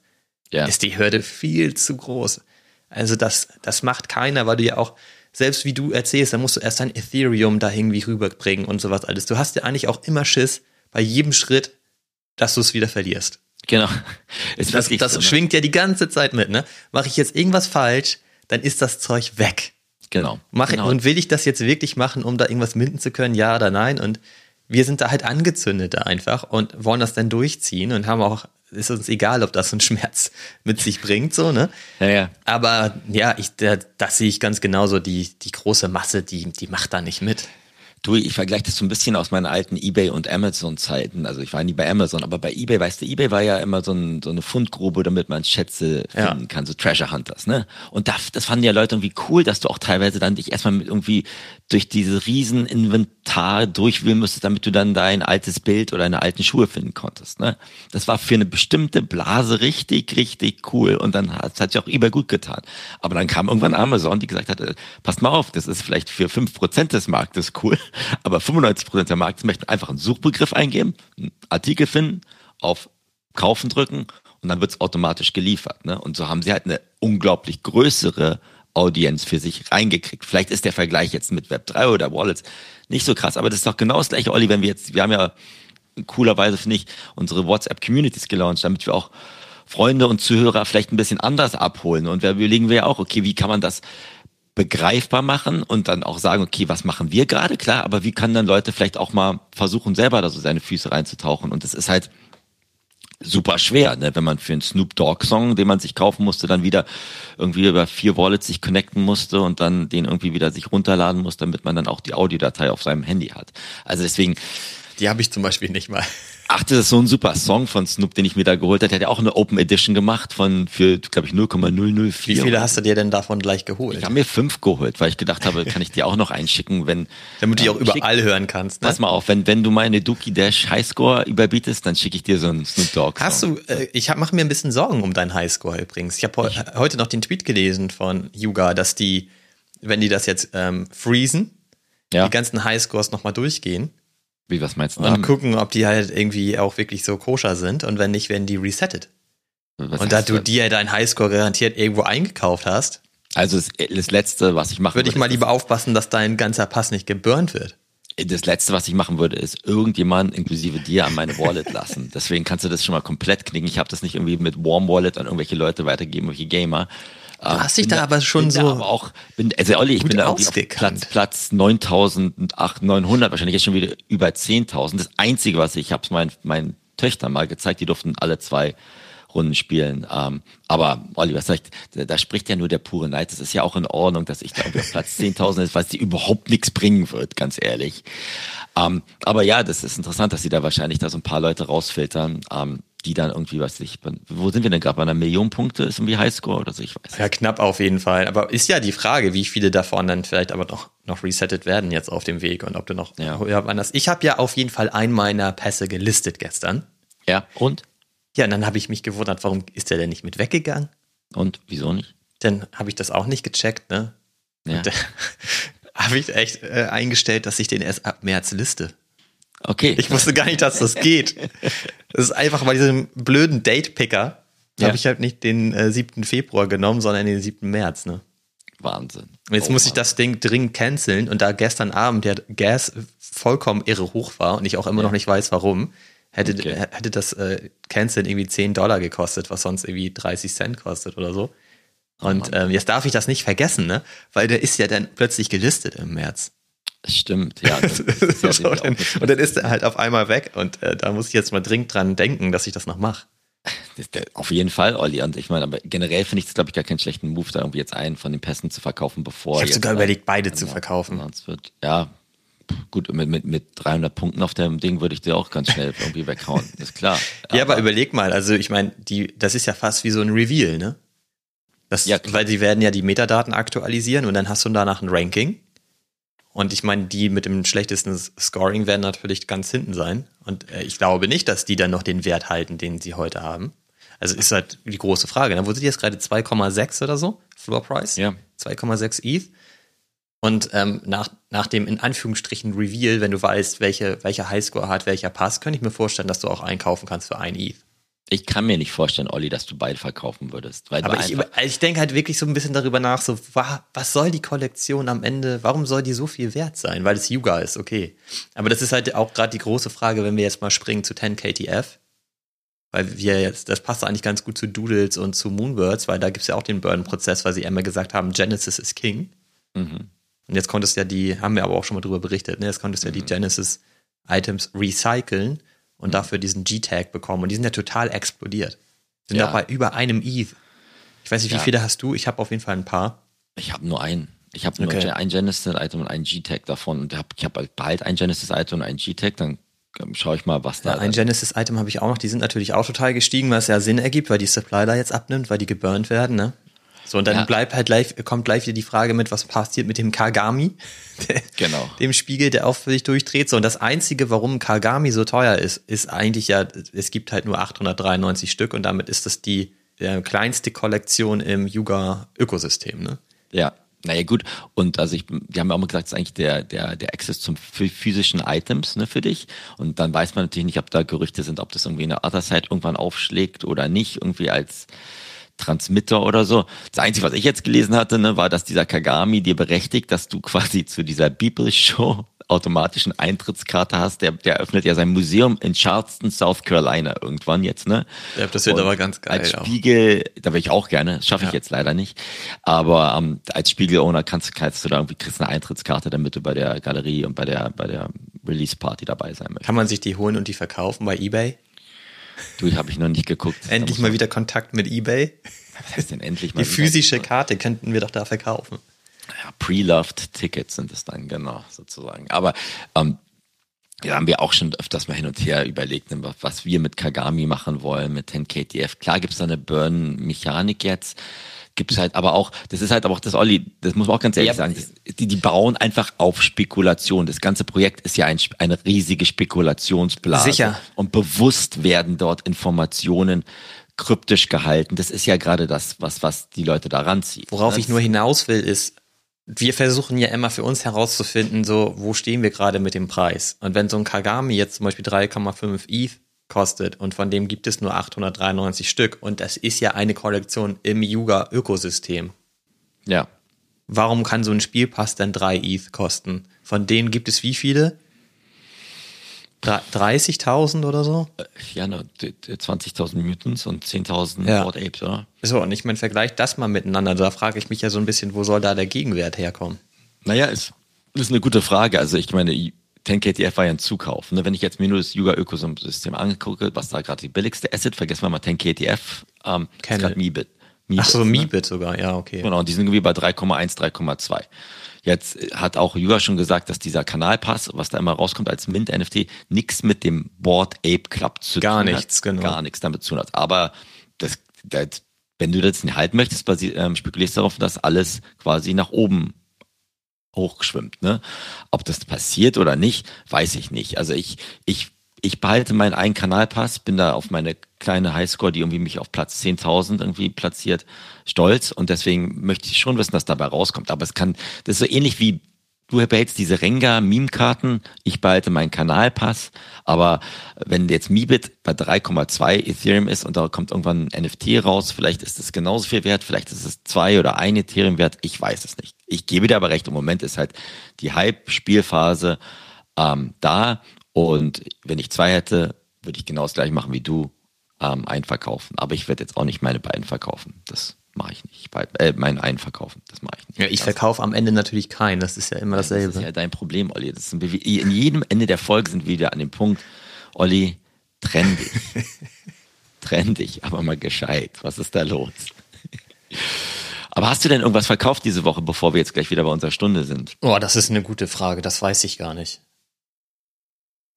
ja. ist die Hürde viel zu groß. Also das, das macht keiner, weil du ja auch, selbst wie du erzählst, dann musst du erst dein Ethereum da irgendwie rüberbringen und sowas alles. Du hast ja eigentlich auch immer Schiss bei jedem Schritt, dass du es wieder verlierst. Genau. Ist das das so, ne? schwingt ja die ganze Zeit mit, ne? Mache ich jetzt irgendwas falsch, dann ist das Zeug weg. Genau. Mach genau. Und will ich das jetzt wirklich machen, um da irgendwas minden zu können, ja oder nein? Und wir sind da halt angezündet einfach und wollen das dann durchziehen und haben auch, ist uns egal, ob das einen Schmerz mit sich bringt, so, ne? <laughs> Ja, ja. Aber ja, ich, das sehe ich ganz genauso. Die, die große Masse, die, die macht da nicht mit. Du, ich vergleiche das so ein bisschen aus meinen alten eBay und Amazon-Zeiten. Also ich war nie bei Amazon, aber bei eBay, weißt du, eBay war ja immer so, ein, so eine Fundgrube, damit man Schätze finden ja. kann, so Treasure Hunters, ne? Und das, das fanden ja Leute irgendwie cool, dass du auch teilweise dann dich erstmal mit irgendwie durch diese riesen Inventar durchwühlen müsstest, damit du dann dein altes Bild oder deine alten Schuhe finden konntest, ne? Das war für eine bestimmte Blase richtig, richtig cool und dann hat, hat sich auch eBay gut getan. Aber dann kam irgendwann Amazon, die gesagt hat, äh, passt mal auf, das ist vielleicht für fünf Prozent des Marktes cool aber 95% der Markts möchten einfach einen Suchbegriff eingeben, einen Artikel finden, auf Kaufen drücken und dann wird es automatisch geliefert. Ne? Und so haben sie halt eine unglaublich größere Audienz für sich reingekriegt. Vielleicht ist der Vergleich jetzt mit Web3 oder Wallets nicht so krass, aber das ist doch genau das gleiche, Olli, wenn wir jetzt, wir haben ja coolerweise, finde ich, unsere WhatsApp-Communities gelauncht, damit wir auch Freunde und Zuhörer vielleicht ein bisschen anders abholen. Und da überlegen wir ja auch, okay, wie kann man das begreifbar machen und dann auch sagen, okay, was machen wir gerade? Klar, aber wie kann dann Leute vielleicht auch mal versuchen, selber da so seine Füße reinzutauchen? Und das ist halt super schwer, ne? wenn man für einen Snoop Dogg Song, den man sich kaufen musste, dann wieder irgendwie über vier Wallets sich connecten musste und dann den irgendwie wieder sich runterladen muss, damit man dann auch die Audiodatei auf seinem Handy hat. Also deswegen. Die habe ich zum Beispiel nicht mal. Ach, das ist so ein super Song von Snoop, den ich mir da geholt habe. Der hat ja auch eine Open Edition gemacht von für, glaube ich, 0,004. Wie viele hast du dir denn davon gleich geholt? Ich habe mir fünf geholt, weil ich gedacht habe, kann ich dir auch noch einschicken, wenn. Damit du die auch überall schick- hören kannst. Ne? Pass mal auf, wenn, wenn du meine Dookie Dash Highscore überbietest, dann schicke ich dir so einen Snoop Dogg. Hast du, äh, ich mache mir ein bisschen Sorgen um deinen Highscore übrigens. Ich habe heu heute noch den Tweet gelesen von Yuga, dass die, wenn die das jetzt ähm, freezen, Ja. die ganzen Highscores nochmal durchgehen Wie, was meinst du? und gucken, ob die halt irgendwie auch wirklich so koscher sind und wenn nicht, werden die resettet. was und da du dir deinen Highscore garantiert irgendwo eingekauft hast, Also das, das letzte, was ich machen würde ich würde, mal lieber aufpassen, dass dein ganzer Pass nicht geburnt wird. das letzte, was ich machen würde, ist irgendjemand inklusive dir an meine Wallet lassen. <laughs> Deswegen kannst du das schon mal komplett knicken. Ich habe das nicht irgendwie mit Warm Wallet an irgendwelche Leute weitergeben, irgendwelche Gamer. Du hast dich da aber schon bin so Da aber auch, bin, also Olli, ich bin da ausgekannt. Platz, Platz 9.800, 900, wahrscheinlich jetzt schon wieder über 10.000. Das Einzige, was ich, ich habe es meinen, meinen Töchtern mal gezeigt, die durften alle zwei Runden spielen. Ähm, aber Olli, was sagt, da, da spricht ja nur der pure Neid. Es ist ja auch in Ordnung, dass ich da irgendwie auf Platz 10.000 ist, weil es dir überhaupt nichts bringen wird, ganz ehrlich. Ähm, aber ja, das ist interessant, dass sie da wahrscheinlich da so ein paar Leute rausfiltern, ähm, die dann irgendwie, was weiß ich, wo sind wir denn gerade? Bei einer Million Punkte ist irgendwie Highscore oder so, ich weiß Ja, knapp auf jeden Fall. Aber ist ja die Frage, wie viele davon dann vielleicht aber noch, noch resettet werden jetzt auf dem Weg und ob du noch Ja. anders. Ich habe ja auf jeden Fall einen meiner Pässe gelistet gestern. Ja, und? Ja, und dann habe ich mich gewundert, warum ist der denn nicht mit weggegangen? Und wieso nicht? Dann habe ich das auch nicht gecheckt, ne? Ja. <laughs> Habe ich echt äh, eingestellt, dass ich den erst ab März liste. Okay. Ich wusste gar nicht, dass das geht. Das ist einfach bei diesem blöden Date-Picker. Ja. Habe ich halt nicht den äh, 7. Februar genommen, sondern den 7. März, ne? Wahnsinn. Und jetzt Oh muss ich Mann. das Ding dringend canceln und da gestern Abend der Gas vollkommen irre hoch war und ich auch immer noch nicht weiß, warum, hätte, Okay. hätte das äh, Canceln irgendwie 10 Dollar gekostet, was sonst irgendwie 30 Cent kostet oder so. Oh Und ähm, jetzt darf ich das nicht vergessen, ne? Weil der ist ja dann plötzlich gelistet im März. Stimmt, ja. Das, <laughs> das irgendwie auch nicht- und dann ist er halt auf einmal weg und äh, da muss ich jetzt mal dringend dran denken, dass ich das noch mache. das, auf jeden Fall, Olli. Und ich meine, aber generell finde ich das, glaube ich, gar keinen schlechten Move, da irgendwie jetzt einen von den Pässen zu verkaufen, bevor. Ich habe sogar überlegt, beide zu verkaufen. Wird, ja, gut, mit, mit, mit 300 Punkten auf dem Ding würde ich dir auch ganz schnell irgendwie weghauen. <laughs> Ist klar. Ja, aber überleg mal, also ich meine, das ist ja fast wie so ein Reveal, ne? Das, Ja, klar. weil sie werden ja die Metadaten aktualisieren und dann hast du danach ein Ranking. Und ich meine, die mit dem schlechtesten Scoring werden natürlich ganz hinten sein. Und äh, ich glaube nicht, dass die dann noch den Wert halten, den sie heute haben. Also ist halt die große Frage. Ne? Wo sind die jetzt gerade 2,6 oder so? Floor Price? Ja. 2,6 ETH. Und ähm, nach, nach dem in Anführungsstrichen Reveal, wenn du weißt, welche, welcher Highscore hat welcher Pass, könnte ich mir vorstellen, dass du auch einkaufen kannst für ein ETH. Ich kann mir nicht vorstellen, Olli, dass du beide verkaufen würdest. Aber ich, über- ich denke halt wirklich so ein bisschen darüber nach, so, wa, was soll die Kollektion am Ende, warum soll die so viel wert sein? Weil es Yuga ist, okay. Aber das ist halt auch gerade die große Frage, wenn wir jetzt mal springen zu 10KTF. Weil wir jetzt, das passt eigentlich ganz gut zu Doodles und zu Moonbirds, weil da gibt's ja auch den Burn-Prozess, weil sie einmal gesagt haben, Genesis ist King. mhm. Und jetzt konntest du ja die, haben wir aber auch schon mal drüber berichtet, ne? Jetzt konntest du ja die Genesis-Items recyceln und dafür diesen G-Tag bekommen. Und die sind ja total explodiert. Sind Ja. bei über einem ETH. Ich weiß nicht, wie Ja. viele hast du? Ich habe auf jeden Fall ein paar. Ich habe nur einen. Ich habe nur Okay. ein Genesis-Item und ein G-Tag davon. Und hab, ich habe bald ein Genesis-Item und ein G-Tag. Dann ähm, schaue ich mal, was da Ja, ein Genesis-Item habe ich auch noch. Die sind natürlich auch total gestiegen, was ja Sinn ergibt, weil die Supply da jetzt abnimmt, weil die geburnt werden, ne? So, und dann Ja. bleibt halt gleich, kommt gleich wieder die Frage mit, was passiert mit dem Kagami, <laughs> Genau. dem Spiegel, der auch für sich durchdreht. So, und das Einzige, warum Kagami so teuer ist, ist eigentlich ja, es gibt halt nur 893 Stück und damit ist das die äh, kleinste Kollektion im Yuga-Ökosystem, ne? Ja, naja gut. Und also ich, wir haben ja auch mal gesagt, das ist eigentlich der, der, der Access zum phy- physischen Items ne, für dich. Und dann weiß man natürlich nicht, ob da Gerüchte sind, ob das irgendwie in der Other Side irgendwann aufschlägt oder nicht, irgendwie als Transmitter oder so. Das Einzige, was ich jetzt gelesen hatte, ne, war, dass dieser Kagami dir berechtigt, dass du quasi zu dieser Bibel Show automatischen Eintrittskarte hast. Der, der öffnet ja sein Museum in Charleston, South Carolina irgendwann jetzt, ne? Ja, das wird aber ganz geil Als auch. Spiegel, da wäre ich auch gerne, schaffe ich Ja. jetzt leider nicht. Aber ähm, als Spiegel-Owner kannst, kannst du da irgendwie kriegst eine Eintrittskarte, damit du bei der Galerie und bei der bei der Release-Party dabei sein möchtest. Kann man sich die holen und die verkaufen bei Ebay? Du, habe ich noch nicht geguckt. Endlich mal wieder Kontakt mit Ebay. Was heißt denn endlich mal? Die physische Karte könnten wir doch da verkaufen. ja, Pre-Loved Tickets sind es dann, genau, sozusagen. Aber ähm, ja, haben wir auch schon öfters mal hin und her überlegt, ne, was wir mit Kagami machen wollen, mit 10KTF. Klar gibt's da eine Burn-Mechanik jetzt, gibt's halt aber auch, das ist halt aber auch das Olli, das muss man auch ganz ehrlich ja, sagen, das, die, die bauen einfach auf Spekulation. Das ganze Projekt ist ja ein, eine riesige Spekulationsblase. Sicher. Und bewusst werden dort Informationen kryptisch gehalten. Das ist ja gerade das, was, was die Leute daran zieht. Worauf ne? ich nur hinaus will, ist, wir versuchen ja immer für uns herauszufinden, so, wo stehen wir gerade mit dem Preis? Und wenn so ein Kagami jetzt zum Beispiel 3,5 ETH kostet und von dem gibt es nur 893 Stück und das ist ja eine Kollektion im Yuga-Ökosystem. Ja. Warum kann so ein Spielpass denn 3 ETH kosten? Von denen gibt es wie viele? 30.000 oder so? Ja, ne, 20.000 Mutants und 10.000 Ja. Bored Apes, oder? So, und ich meine, vergleich das mal miteinander. Da frage ich mich ja so ein bisschen, wo soll da der Gegenwert herkommen? Naja, ist, ist eine gute Frage. Also ich meine, 10KTF war ja ein Zukauf. Ne? Wenn ich jetzt mir nur das Yuga-Ökosystem angucke, was da gerade die billigste Asset, vergessen wir mal 10KTF, ähm, ist gerade Meebit. Ach so, ne? Meebit sogar, ja, okay. Genau, und die sind irgendwie bei 3,1, 3,2. Jetzt hat auch Yuga schon gesagt, dass dieser Kanalpass, was da immer rauskommt als Mint-NFT, nichts mit dem Board Ape Club zu Gar tun nichts, hat. genau. Gar nichts damit zu tun hat. Aber das, das, wenn du das nicht halten möchtest, ähm, spekulierst darauf, dass alles quasi nach oben hochschwimmt. Ne? Ob das passiert oder nicht, weiß ich nicht. Also ich, ich, ich behalte meinen einen Kanalpass, bin da auf meine kleine Highscore, die irgendwie mich auf Platz 10.000 irgendwie platziert, stolz und deswegen möchte ich schon wissen, was dabei rauskommt. Aber es kann, das ist so ähnlich wie du behältst diese Renga-Meme-Karten, ich behalte meinen Kanalpass, aber wenn jetzt Meebit bei 3,2 Ethereum ist und da kommt irgendwann ein NFT raus, vielleicht ist es genauso viel wert, vielleicht ist es zwei oder ein Ethereum wert, ich weiß es nicht. Ich gebe dir aber recht, im Moment ist halt die Hype-Spielphase ähm, da und wenn ich zwei hätte, würde ich genau das gleiche machen wie du, ähm, einverkaufen. Aber ich werde jetzt auch nicht meine beiden verkaufen. Das mache ich nicht. Äh, meinen einen verkaufen. Das mache ich nicht. Ja, ich Das- verkaufe am Ende natürlich keinen, das ist ja immer das dasselbe. ist ja dein Problem, Olli. Das sind, in jedem Ende der Folge sind wir wieder an dem Punkt, Olli, trenn dich. <laughs> trenn dich, aber mal gescheit. Was ist da los? Aber hast du denn irgendwas verkauft diese Woche, bevor wir jetzt gleich wieder bei unserer Stunde sind? oh, das ist eine gute Frage, das weiß ich gar nicht.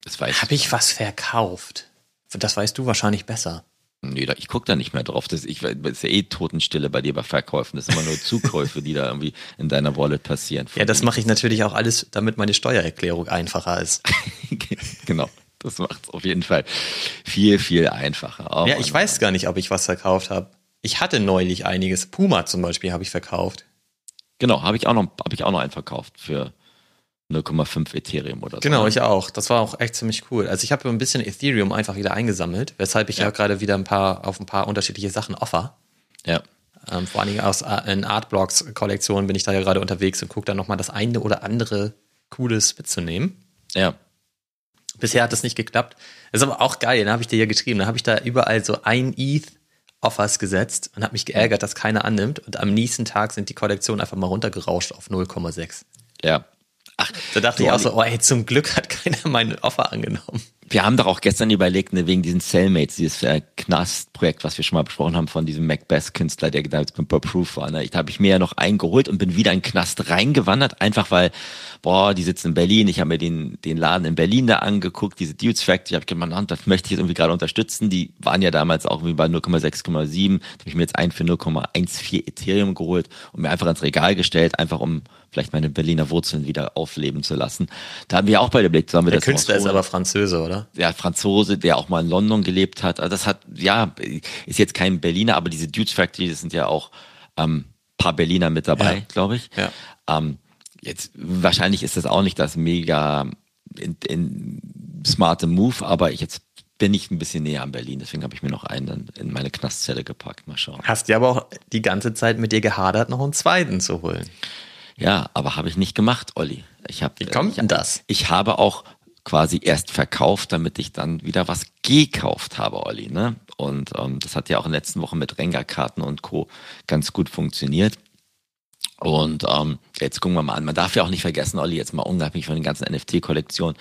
Das weiß Habe ich was verkauft? Das weißt du wahrscheinlich besser. Nee, ich gucke da nicht mehr drauf. Das, ich, das ist ja eh Totenstille bei dir bei Verkäufen. Das sind immer nur <laughs> Zukäufe, die da irgendwie in deiner Wallet passieren. Ja, das mache ich natürlich auch alles, damit meine Steuererklärung einfacher ist. <laughs> genau. Das macht es auf jeden Fall viel, viel einfacher. Oh, ja, Mann, ich weiß gar nicht, ob ich was verkauft habe. Ich hatte neulich einiges. Puma zum Beispiel habe ich verkauft. Genau, habe ich auch noch, habe ich auch noch einen verkauft für 0,5 Ethereum oder so. Genau, ich auch. Das war auch echt ziemlich cool. Also ich habe ein bisschen Ethereum einfach wieder eingesammelt, weshalb ich ja, Ja. gerade wieder ein paar auf ein paar unterschiedliche Sachen offer. Ja. Ähm, vor allen Dingen aus äh, in Artblocks Kollektionen bin ich da ja gerade unterwegs und gucke dann nochmal das eine oder andere Cooles mitzunehmen. Ja. Bisher hat das nicht geklappt. Ist aber auch geil, da habe ich dir ja geschrieben. Da habe ich da überall so ein ETH Offers gesetzt und habe mich geärgert, dass keiner annimmt. Und am nächsten Tag sind die Kollektionen einfach mal runtergerauscht auf 0,6. Ja. Ach, Da dachte ich auch so, oh ey, zum Glück hat keiner meine Offer angenommen. Wir haben doch auch gestern überlegt, ne, wegen diesen Cellmates, dieses äh, Knast-Projekt, was wir schon mal besprochen haben von diesem Macbeth-Künstler, der damals mit Proof war. Ne? Ich, habe ich mir ja noch einen geholt und bin wieder in den Knast reingewandert, einfach weil, boah, die sitzen in Berlin. Ich habe mir den, den Laden in Berlin da angeguckt, diese Dudes Factory. Ich habe na, das möchte ich jetzt irgendwie gerade unterstützen. Die waren ja damals auch irgendwie bei 0,6,7. Da habe ich mir jetzt einen für 0,14 Ethereum geholt und mir einfach ins Regal gestellt, einfach um vielleicht meine Berliner Wurzeln wieder aufleben zu lassen. Da haben wir auch bei der Blick, wir Der das Künstler ist aber Französe, oder? der Franzose, der auch mal in London gelebt hat. Also das hat, ja, ist jetzt kein Berliner, aber diese Dudes Factory, das sind ja auch ähm, paar Berliner mit dabei, Ja. glaube ich. Ja. Ähm, jetzt wahrscheinlich ist das auch nicht das mega in, in smarte Move, aber ich jetzt bin ich ein bisschen näher an Berlin, deswegen habe ich mir noch einen in meine Knastzelle gepackt. Mal schauen. Hast ja aber auch die ganze Zeit mit dir gehadert, noch einen zweiten zu holen. Ja, aber habe ich nicht gemacht, Olli. Ich habe Wie kommt denn das? ich habe auch quasi erst verkauft, damit ich dann wieder was gekauft habe, Olli. Ne? Und ähm, das hat ja auch in den letzten Wochen mit Renga-Karten und Co. ganz gut funktioniert. Und ähm, jetzt gucken wir mal an. Man darf ja auch nicht vergessen, Olli, jetzt mal unabhängig von den ganzen NFT-Kollektionen,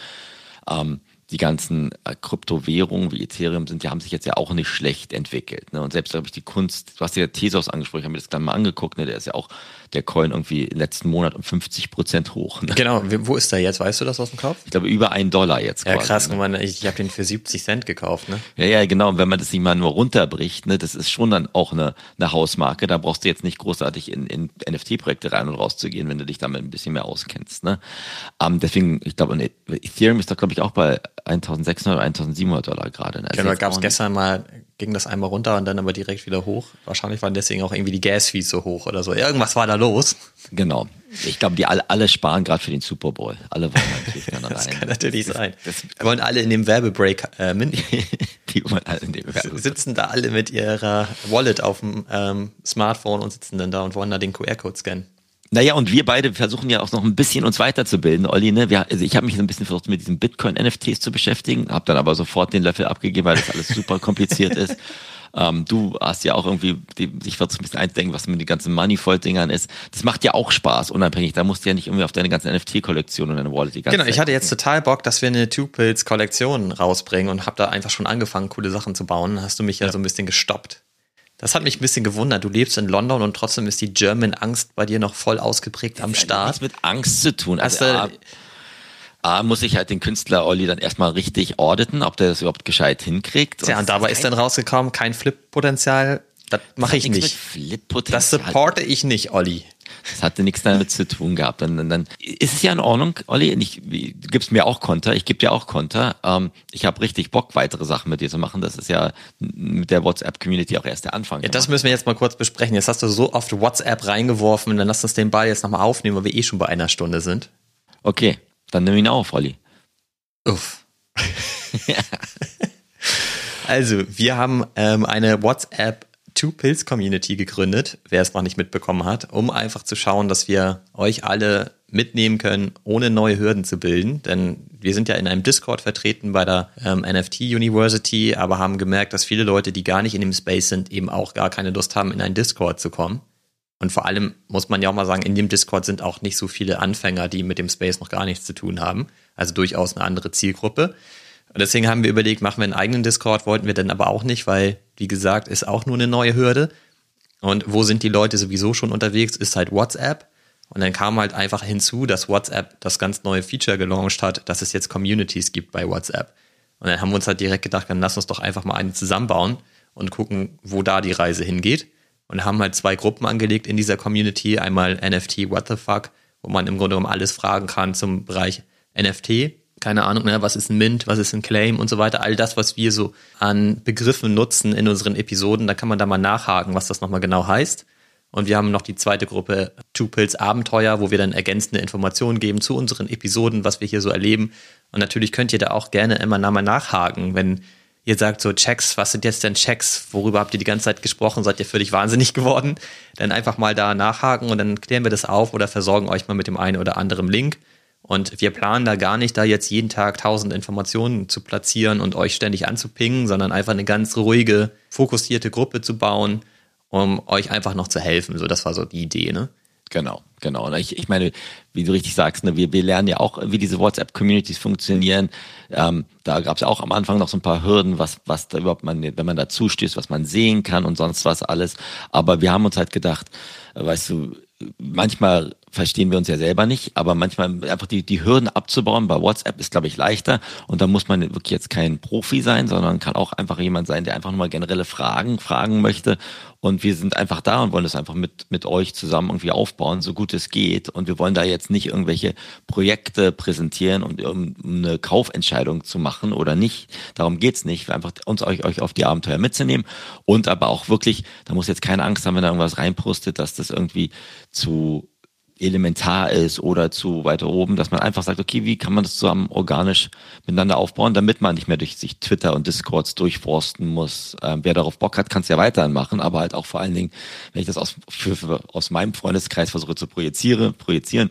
ähm, die ganzen äh, Kryptowährungen wie Ethereum sind, die haben sich jetzt ja auch nicht schlecht entwickelt. Ne? Und selbst, glaube ich, die Kunst, du hast ja Thesos angesprochen, ich habe mir das dann mal angeguckt, ne? der ist ja auch der Coin irgendwie letzten Monat um 50 Prozent hoch. Ne? Genau, wo ist der jetzt? Weißt du das aus dem Kopf? Ich glaube über einen Dollar jetzt. Ja, quasi, krass, ne? man, ich, ich habe den für 70 Cent gekauft. Ne? Ja, ja, genau. Und wenn man das nicht mal nur runterbricht, ne, das ist schon dann auch eine, eine Hausmarke. Da brauchst du jetzt nicht großartig in, in NFT-Projekte rein und raus zu gehen, wenn du dich damit ein bisschen mehr auskennst. Ne? Ähm, deswegen, ich glaube, Ethereum ist da glaube ich auch bei 1600 oder 1700 Dollar gerade. Ne? Also genau, gab es gestern mal ging das einmal runter und dann aber direkt wieder hoch. Wahrscheinlich waren deswegen auch irgendwie die Gas-Fees so hoch oder so. Irgendwas war da los. Genau. Ich glaube, die alle, alle sparen gerade für den Super Bowl. Alle wollen <laughs> natürlich gerne rein. Das kann natürlich sein. Das, das, wollen alle in dem Werbebreak äh, <laughs> Die wollen alle in dem Werbebreak. Sitzen da alle mit ihrer Wallet auf dem ähm, Smartphone und sitzen dann da und wollen da den QR-Code scannen. Naja, und wir beide versuchen ja auch noch ein bisschen uns weiterzubilden, Olli. Ne? Wir, also ich habe mich so ein bisschen versucht, mit diesen Bitcoin-NFTs zu beschäftigen, habe dann aber sofort den Löffel abgegeben, weil das alles super kompliziert ist. <laughs> Ähm, du hast ja auch irgendwie, die, ich würde ein bisschen eindenken, was mit den ganzen Moneyfold-Dingern ist. Das macht ja auch Spaß, unabhängig. Da musst du ja nicht irgendwie auf deine ganze NFT-Kollektion und deine Wallet die ganze Genau, Zeit ich hatte jetzt total Bock, dass wir eine Two-Pills-Kollektion rausbringen und habe da einfach schon angefangen, coole Sachen zu bauen. Hast du mich ja, ja so ein bisschen gestoppt. Das hat mich ein bisschen gewundert. Du lebst in London und trotzdem ist die German Angst bei dir noch voll ausgeprägt am Start. Das hat mit Angst zu tun. Also, also A, A, muss ich halt den Künstler Olli dann erstmal richtig auditen, ob der das überhaupt gescheit hinkriegt. Ja, und, und dabei ist dann rausgekommen, kein Flip-Potenzial. Das mache ich nicht. Das supporte ich nicht, Olli. Das hatte nichts damit zu tun gehabt. Und, dann, dann ist es ja in Ordnung, Olli. Ich, du gibst mir auch Konter, ich gebe dir auch Konter. Ähm, ich habe richtig Bock, weitere Sachen mit dir zu machen. Das ist ja mit der WhatsApp-Community auch erst der Anfang. Ja, das müssen wir jetzt mal kurz besprechen. Jetzt hast du so oft WhatsApp reingeworfen, dann lass uns den Ball jetzt nochmal aufnehmen, weil wir eh schon bei einer Stunde sind. Okay, dann nimm ihn auf, Olli. Uff. <laughs> also, wir haben ähm, eine WhatsApp Two Pills Community gegründet, wer es noch nicht mitbekommen hat, um einfach zu schauen, dass wir euch alle mitnehmen können, ohne neue Hürden zu bilden. Denn wir sind ja in einem Discord vertreten bei der ähm, NFT University, aber haben gemerkt, dass viele Leute, die gar nicht in dem Space sind, eben auch gar keine Lust haben, in einen Discord zu kommen. Und vor allem muss man ja auch mal sagen, in dem Discord sind auch nicht so viele Anfänger, die mit dem Space noch gar nichts zu tun haben. Also durchaus eine andere Zielgruppe. Und deswegen haben wir überlegt, machen wir einen eigenen Discord, wollten wir dann aber auch nicht, weil, wie gesagt, ist auch nur eine neue Hürde. Und wo sind die Leute sowieso schon unterwegs, ist halt WhatsApp. Und dann kam halt einfach hinzu, dass WhatsApp das ganz neue Feature gelauncht hat, dass es jetzt Communities gibt bei WhatsApp. Und dann haben wir uns halt direkt gedacht, dann lass uns doch einfach mal eine zusammenbauen und gucken, wo da die Reise hingeht. Und haben halt zwei Gruppen angelegt in dieser Community. Einmal NFT What the Fuck, wo man im Grunde genommen alles fragen kann zum Bereich NFT keine Ahnung, ne, was ist ein Mint, was ist ein Claim und so weiter. All das, was wir so an Begriffen nutzen in unseren Episoden, da kann man da mal nachhaken, was das nochmal genau heißt. Und wir haben noch die zweite Gruppe Two Pills Abenteuer, wo wir dann ergänzende Informationen geben zu unseren Episoden, was wir hier so erleben. Und natürlich könnt ihr da auch gerne immer mal nachhaken, wenn ihr sagt so Checks, was sind jetzt denn Checks? Worüber habt ihr die ganze Zeit gesprochen? Seid ihr völlig wahnsinnig <laughs> geworden? Dann einfach mal da nachhaken und dann klären wir das auf oder versorgen euch mal mit dem einen oder anderen Link. Und wir planen da gar nicht, da jetzt jeden Tag tausend Informationen zu platzieren und euch ständig anzupingen, sondern einfach eine ganz ruhige, fokussierte Gruppe zu bauen, um euch einfach noch zu helfen. So, das war so die Idee, ne? Genau, genau. Und ich, ich meine, wie du richtig sagst, ne, wir, wir lernen ja auch, wie diese WhatsApp-Communities funktionieren. Ähm, da gab es auch am Anfang noch so ein paar Hürden, was, was da überhaupt man, wenn man dazu stößt, was man sehen kann und sonst was alles. Aber wir haben uns halt gedacht, weißt du, manchmal verstehen wir uns ja selber nicht, aber manchmal einfach die, die Hürden abzubauen bei WhatsApp ist, glaube ich, leichter. Und da muss man wirklich jetzt kein Profi sein, sondern kann auch einfach jemand sein, der einfach nur mal generelle Fragen fragen möchte. Und wir sind einfach da und wollen das einfach mit, mit euch zusammen irgendwie aufbauen, so gut es geht. Und wir wollen da jetzt nicht irgendwelche Projekte präsentieren, um, um eine Kaufentscheidung zu machen oder nicht. Darum geht's nicht. Wir einfach uns euch, euch auf die Abenteuer mitzunehmen. Und aber auch wirklich, da muss jetzt keine Angst haben, wenn da irgendwas reinprustet, dass das irgendwie zu elementar ist oder zu weiter oben, dass man einfach sagt, okay, wie kann man das zusammen organisch miteinander aufbauen, damit man nicht mehr durch sich Twitter und Discords durchforsten muss. Ähm, wer darauf Bock hat, kann es ja weiterhin machen, aber halt auch vor allen Dingen, wenn ich das aus, für, für, aus meinem Freundeskreis versuche zu projizieren, projizieren,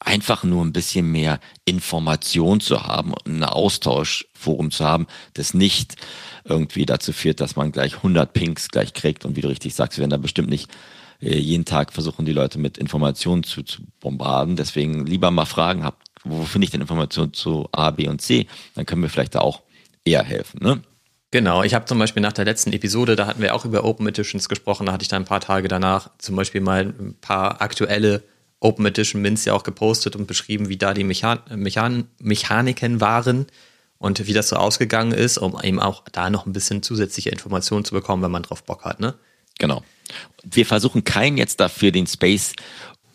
einfach nur ein bisschen mehr Information zu haben und ein Austauschforum zu haben, das nicht irgendwie dazu führt, dass man gleich 100 Pinks gleich kriegt und wie du richtig sagst, wir werden da bestimmt nicht jeden Tag versuchen die Leute mit Informationen zu, zu bombarden. Deswegen lieber mal fragen, hab, wo finde ich denn Informationen zu A, B und C? Dann können wir vielleicht da auch eher helfen. Ne? Genau, ich habe zum Beispiel nach der letzten Episode, da hatten wir auch über Open Editions gesprochen, da hatte ich da ein paar Tage danach zum Beispiel mal ein paar aktuelle Open Edition Mints ja auch gepostet und beschrieben, wie da die Mechan Mechan Mechaniken waren und wie das so ausgegangen ist, um eben auch da noch ein bisschen zusätzliche Informationen zu bekommen, wenn man drauf Bock hat, ne? Genau. Wir versuchen keinen jetzt dafür den Space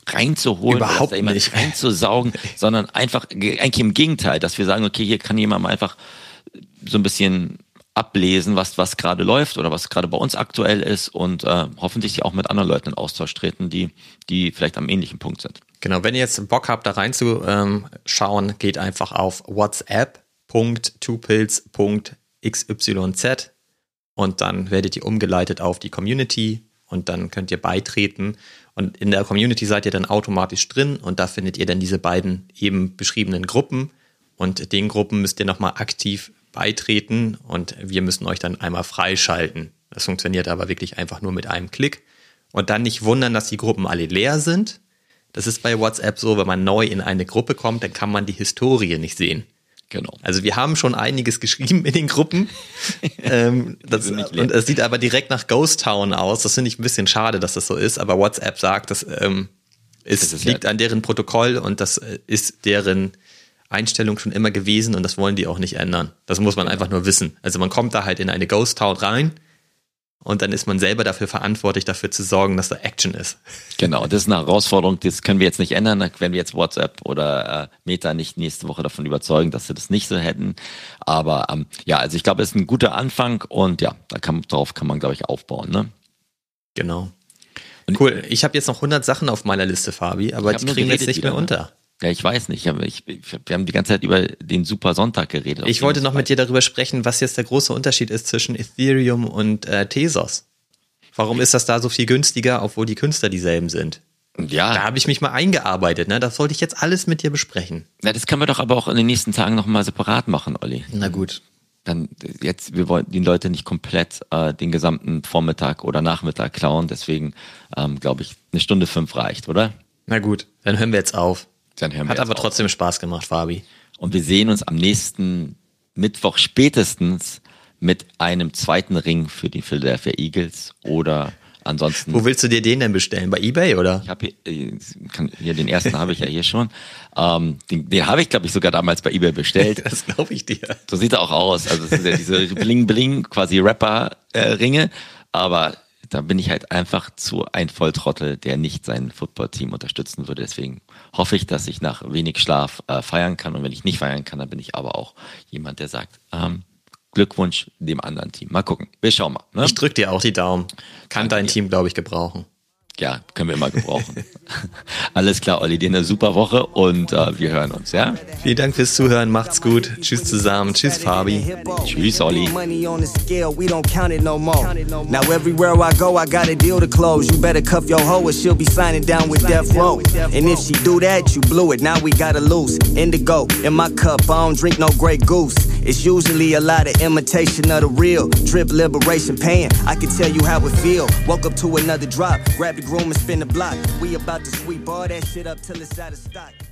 reinzuholen, Überhaupt nicht reinzusaugen, <laughs> sondern einfach eigentlich im Gegenteil, dass wir sagen, okay, hier kann jemand mal einfach so ein bisschen ablesen, was, was gerade läuft oder was gerade bei uns aktuell ist und äh, hoffentlich auch mit anderen Leuten in Austausch treten, die, die vielleicht am ähnlichen Punkt sind. Genau, wenn ihr jetzt Bock habt, da reinzuschauen, geht einfach auf whatsapp.twopills.xyz und dann werdet ihr umgeleitet auf die Community und dann könnt ihr beitreten und in der Community seid ihr dann automatisch drin und da findet ihr dann diese beiden eben beschriebenen Gruppen und den Gruppen müsst ihr nochmal aktiv beitreten und wir müssen euch dann einmal freischalten. Das funktioniert aber wirklich einfach nur mit einem Klick. Und dann nicht wundern, dass die Gruppen alle leer sind. Das ist bei WhatsApp so, wenn man neu in eine Gruppe kommt, dann kann man die Historie nicht sehen. Genau. Also wir haben schon einiges geschrieben in den Gruppen. <laughs> ähm, das, und es sieht aber direkt nach Ghost Town aus. Das finde ich ein bisschen schade, dass das so ist. Aber WhatsApp sagt, das, ähm, ist, das liegt an deren Protokoll und das äh, ist deren Einstellung schon immer gewesen und das wollen die auch nicht ändern. Das muss man einfach nur wissen. Also man kommt da halt in eine Ghost Town rein und dann ist man selber dafür verantwortlich, dafür zu sorgen, dass da Action ist. Genau, das ist eine Herausforderung, das können wir jetzt nicht ändern, wenn wir jetzt WhatsApp oder äh, Meta nicht nächste Woche davon überzeugen, dass sie das nicht so hätten. Aber ähm, ja, also ich glaube, es ist ein guter Anfang und ja, da kann, darauf kann man, glaube ich, aufbauen. Ne? Genau. Und cool, ich habe jetzt noch 100 Sachen auf meiner Liste, Fabi, aber die kriegen jetzt nicht mehr unter. Ja, ich weiß nicht. Ich, ich, wir haben die ganze Zeit über den Super Sonntag geredet. Ich wollte noch mit dir darüber sprechen, was jetzt der große Unterschied ist zwischen Ethereum und äh, Tezos. Warum ist das da so viel günstiger, obwohl die Künstler dieselben sind? Ja. Da habe ich mich mal eingearbeitet, ne? Das wollte ich jetzt alles mit dir besprechen. Ja, das können wir doch aber auch in den nächsten Tagen nochmal separat machen, Olli. Na gut. Dann jetzt, wir wollen die Leute nicht komplett äh, den gesamten Vormittag oder Nachmittag klauen, deswegen ähm, glaube ich, eine Stunde fünf reicht, oder? Na gut, dann hören wir jetzt auf. Dann hören wir Hat aber auf. trotzdem Spaß gemacht, Fabi. Und wir sehen uns am nächsten Mittwoch spätestens mit einem zweiten Ring für die Philadelphia Eagles oder ansonsten. Wo willst du dir den denn bestellen? Bei eBay oder? Ich habe hier, äh, hier, den ersten habe ich ja hier schon. Ähm, den den habe ich glaube ich sogar damals bei eBay bestellt. <laughs> das glaube ich dir. So sieht er auch aus. Also es sind ja diese Bling Bling quasi Rapper äh, Ringe, aber da bin ich halt einfach zu ein Volltrottel, der nicht sein Footballteam unterstützen würde. Deswegen hoffe ich, dass ich nach wenig Schlaf äh, feiern kann. Und wenn ich nicht feiern kann, dann bin ich aber auch jemand, der sagt, ähm, Glückwunsch dem anderen Team. Mal gucken. Wir schauen mal. Ne? Ich drücke dir auch die Daumen. Kann Danke dein Team, glaube ich, gebrauchen. Ja, können wir immer gebrauchen. <laughs> Alles klar, Olli, dir eine super Woche und äh, wir hören uns, ja? Vielen Dank fürs Zuhören, macht's gut. Tschüss zusammen, tschüss Fabi. Tschüss, Olli. Now everywhere I go, I got a deal to close. You better cuff your hoe or she'll be signing down with death row. And if she do that, you blew it. Now we gotta lose. Indigo in my cup, I don't drink no Grey Goose. It's usually a lot of imitation of the real. Drip liberation pain. I can tell you how it feel. Woke up to another drop. Grab the groom and spin the block. We about to sweep all that shit up till it's out of stock.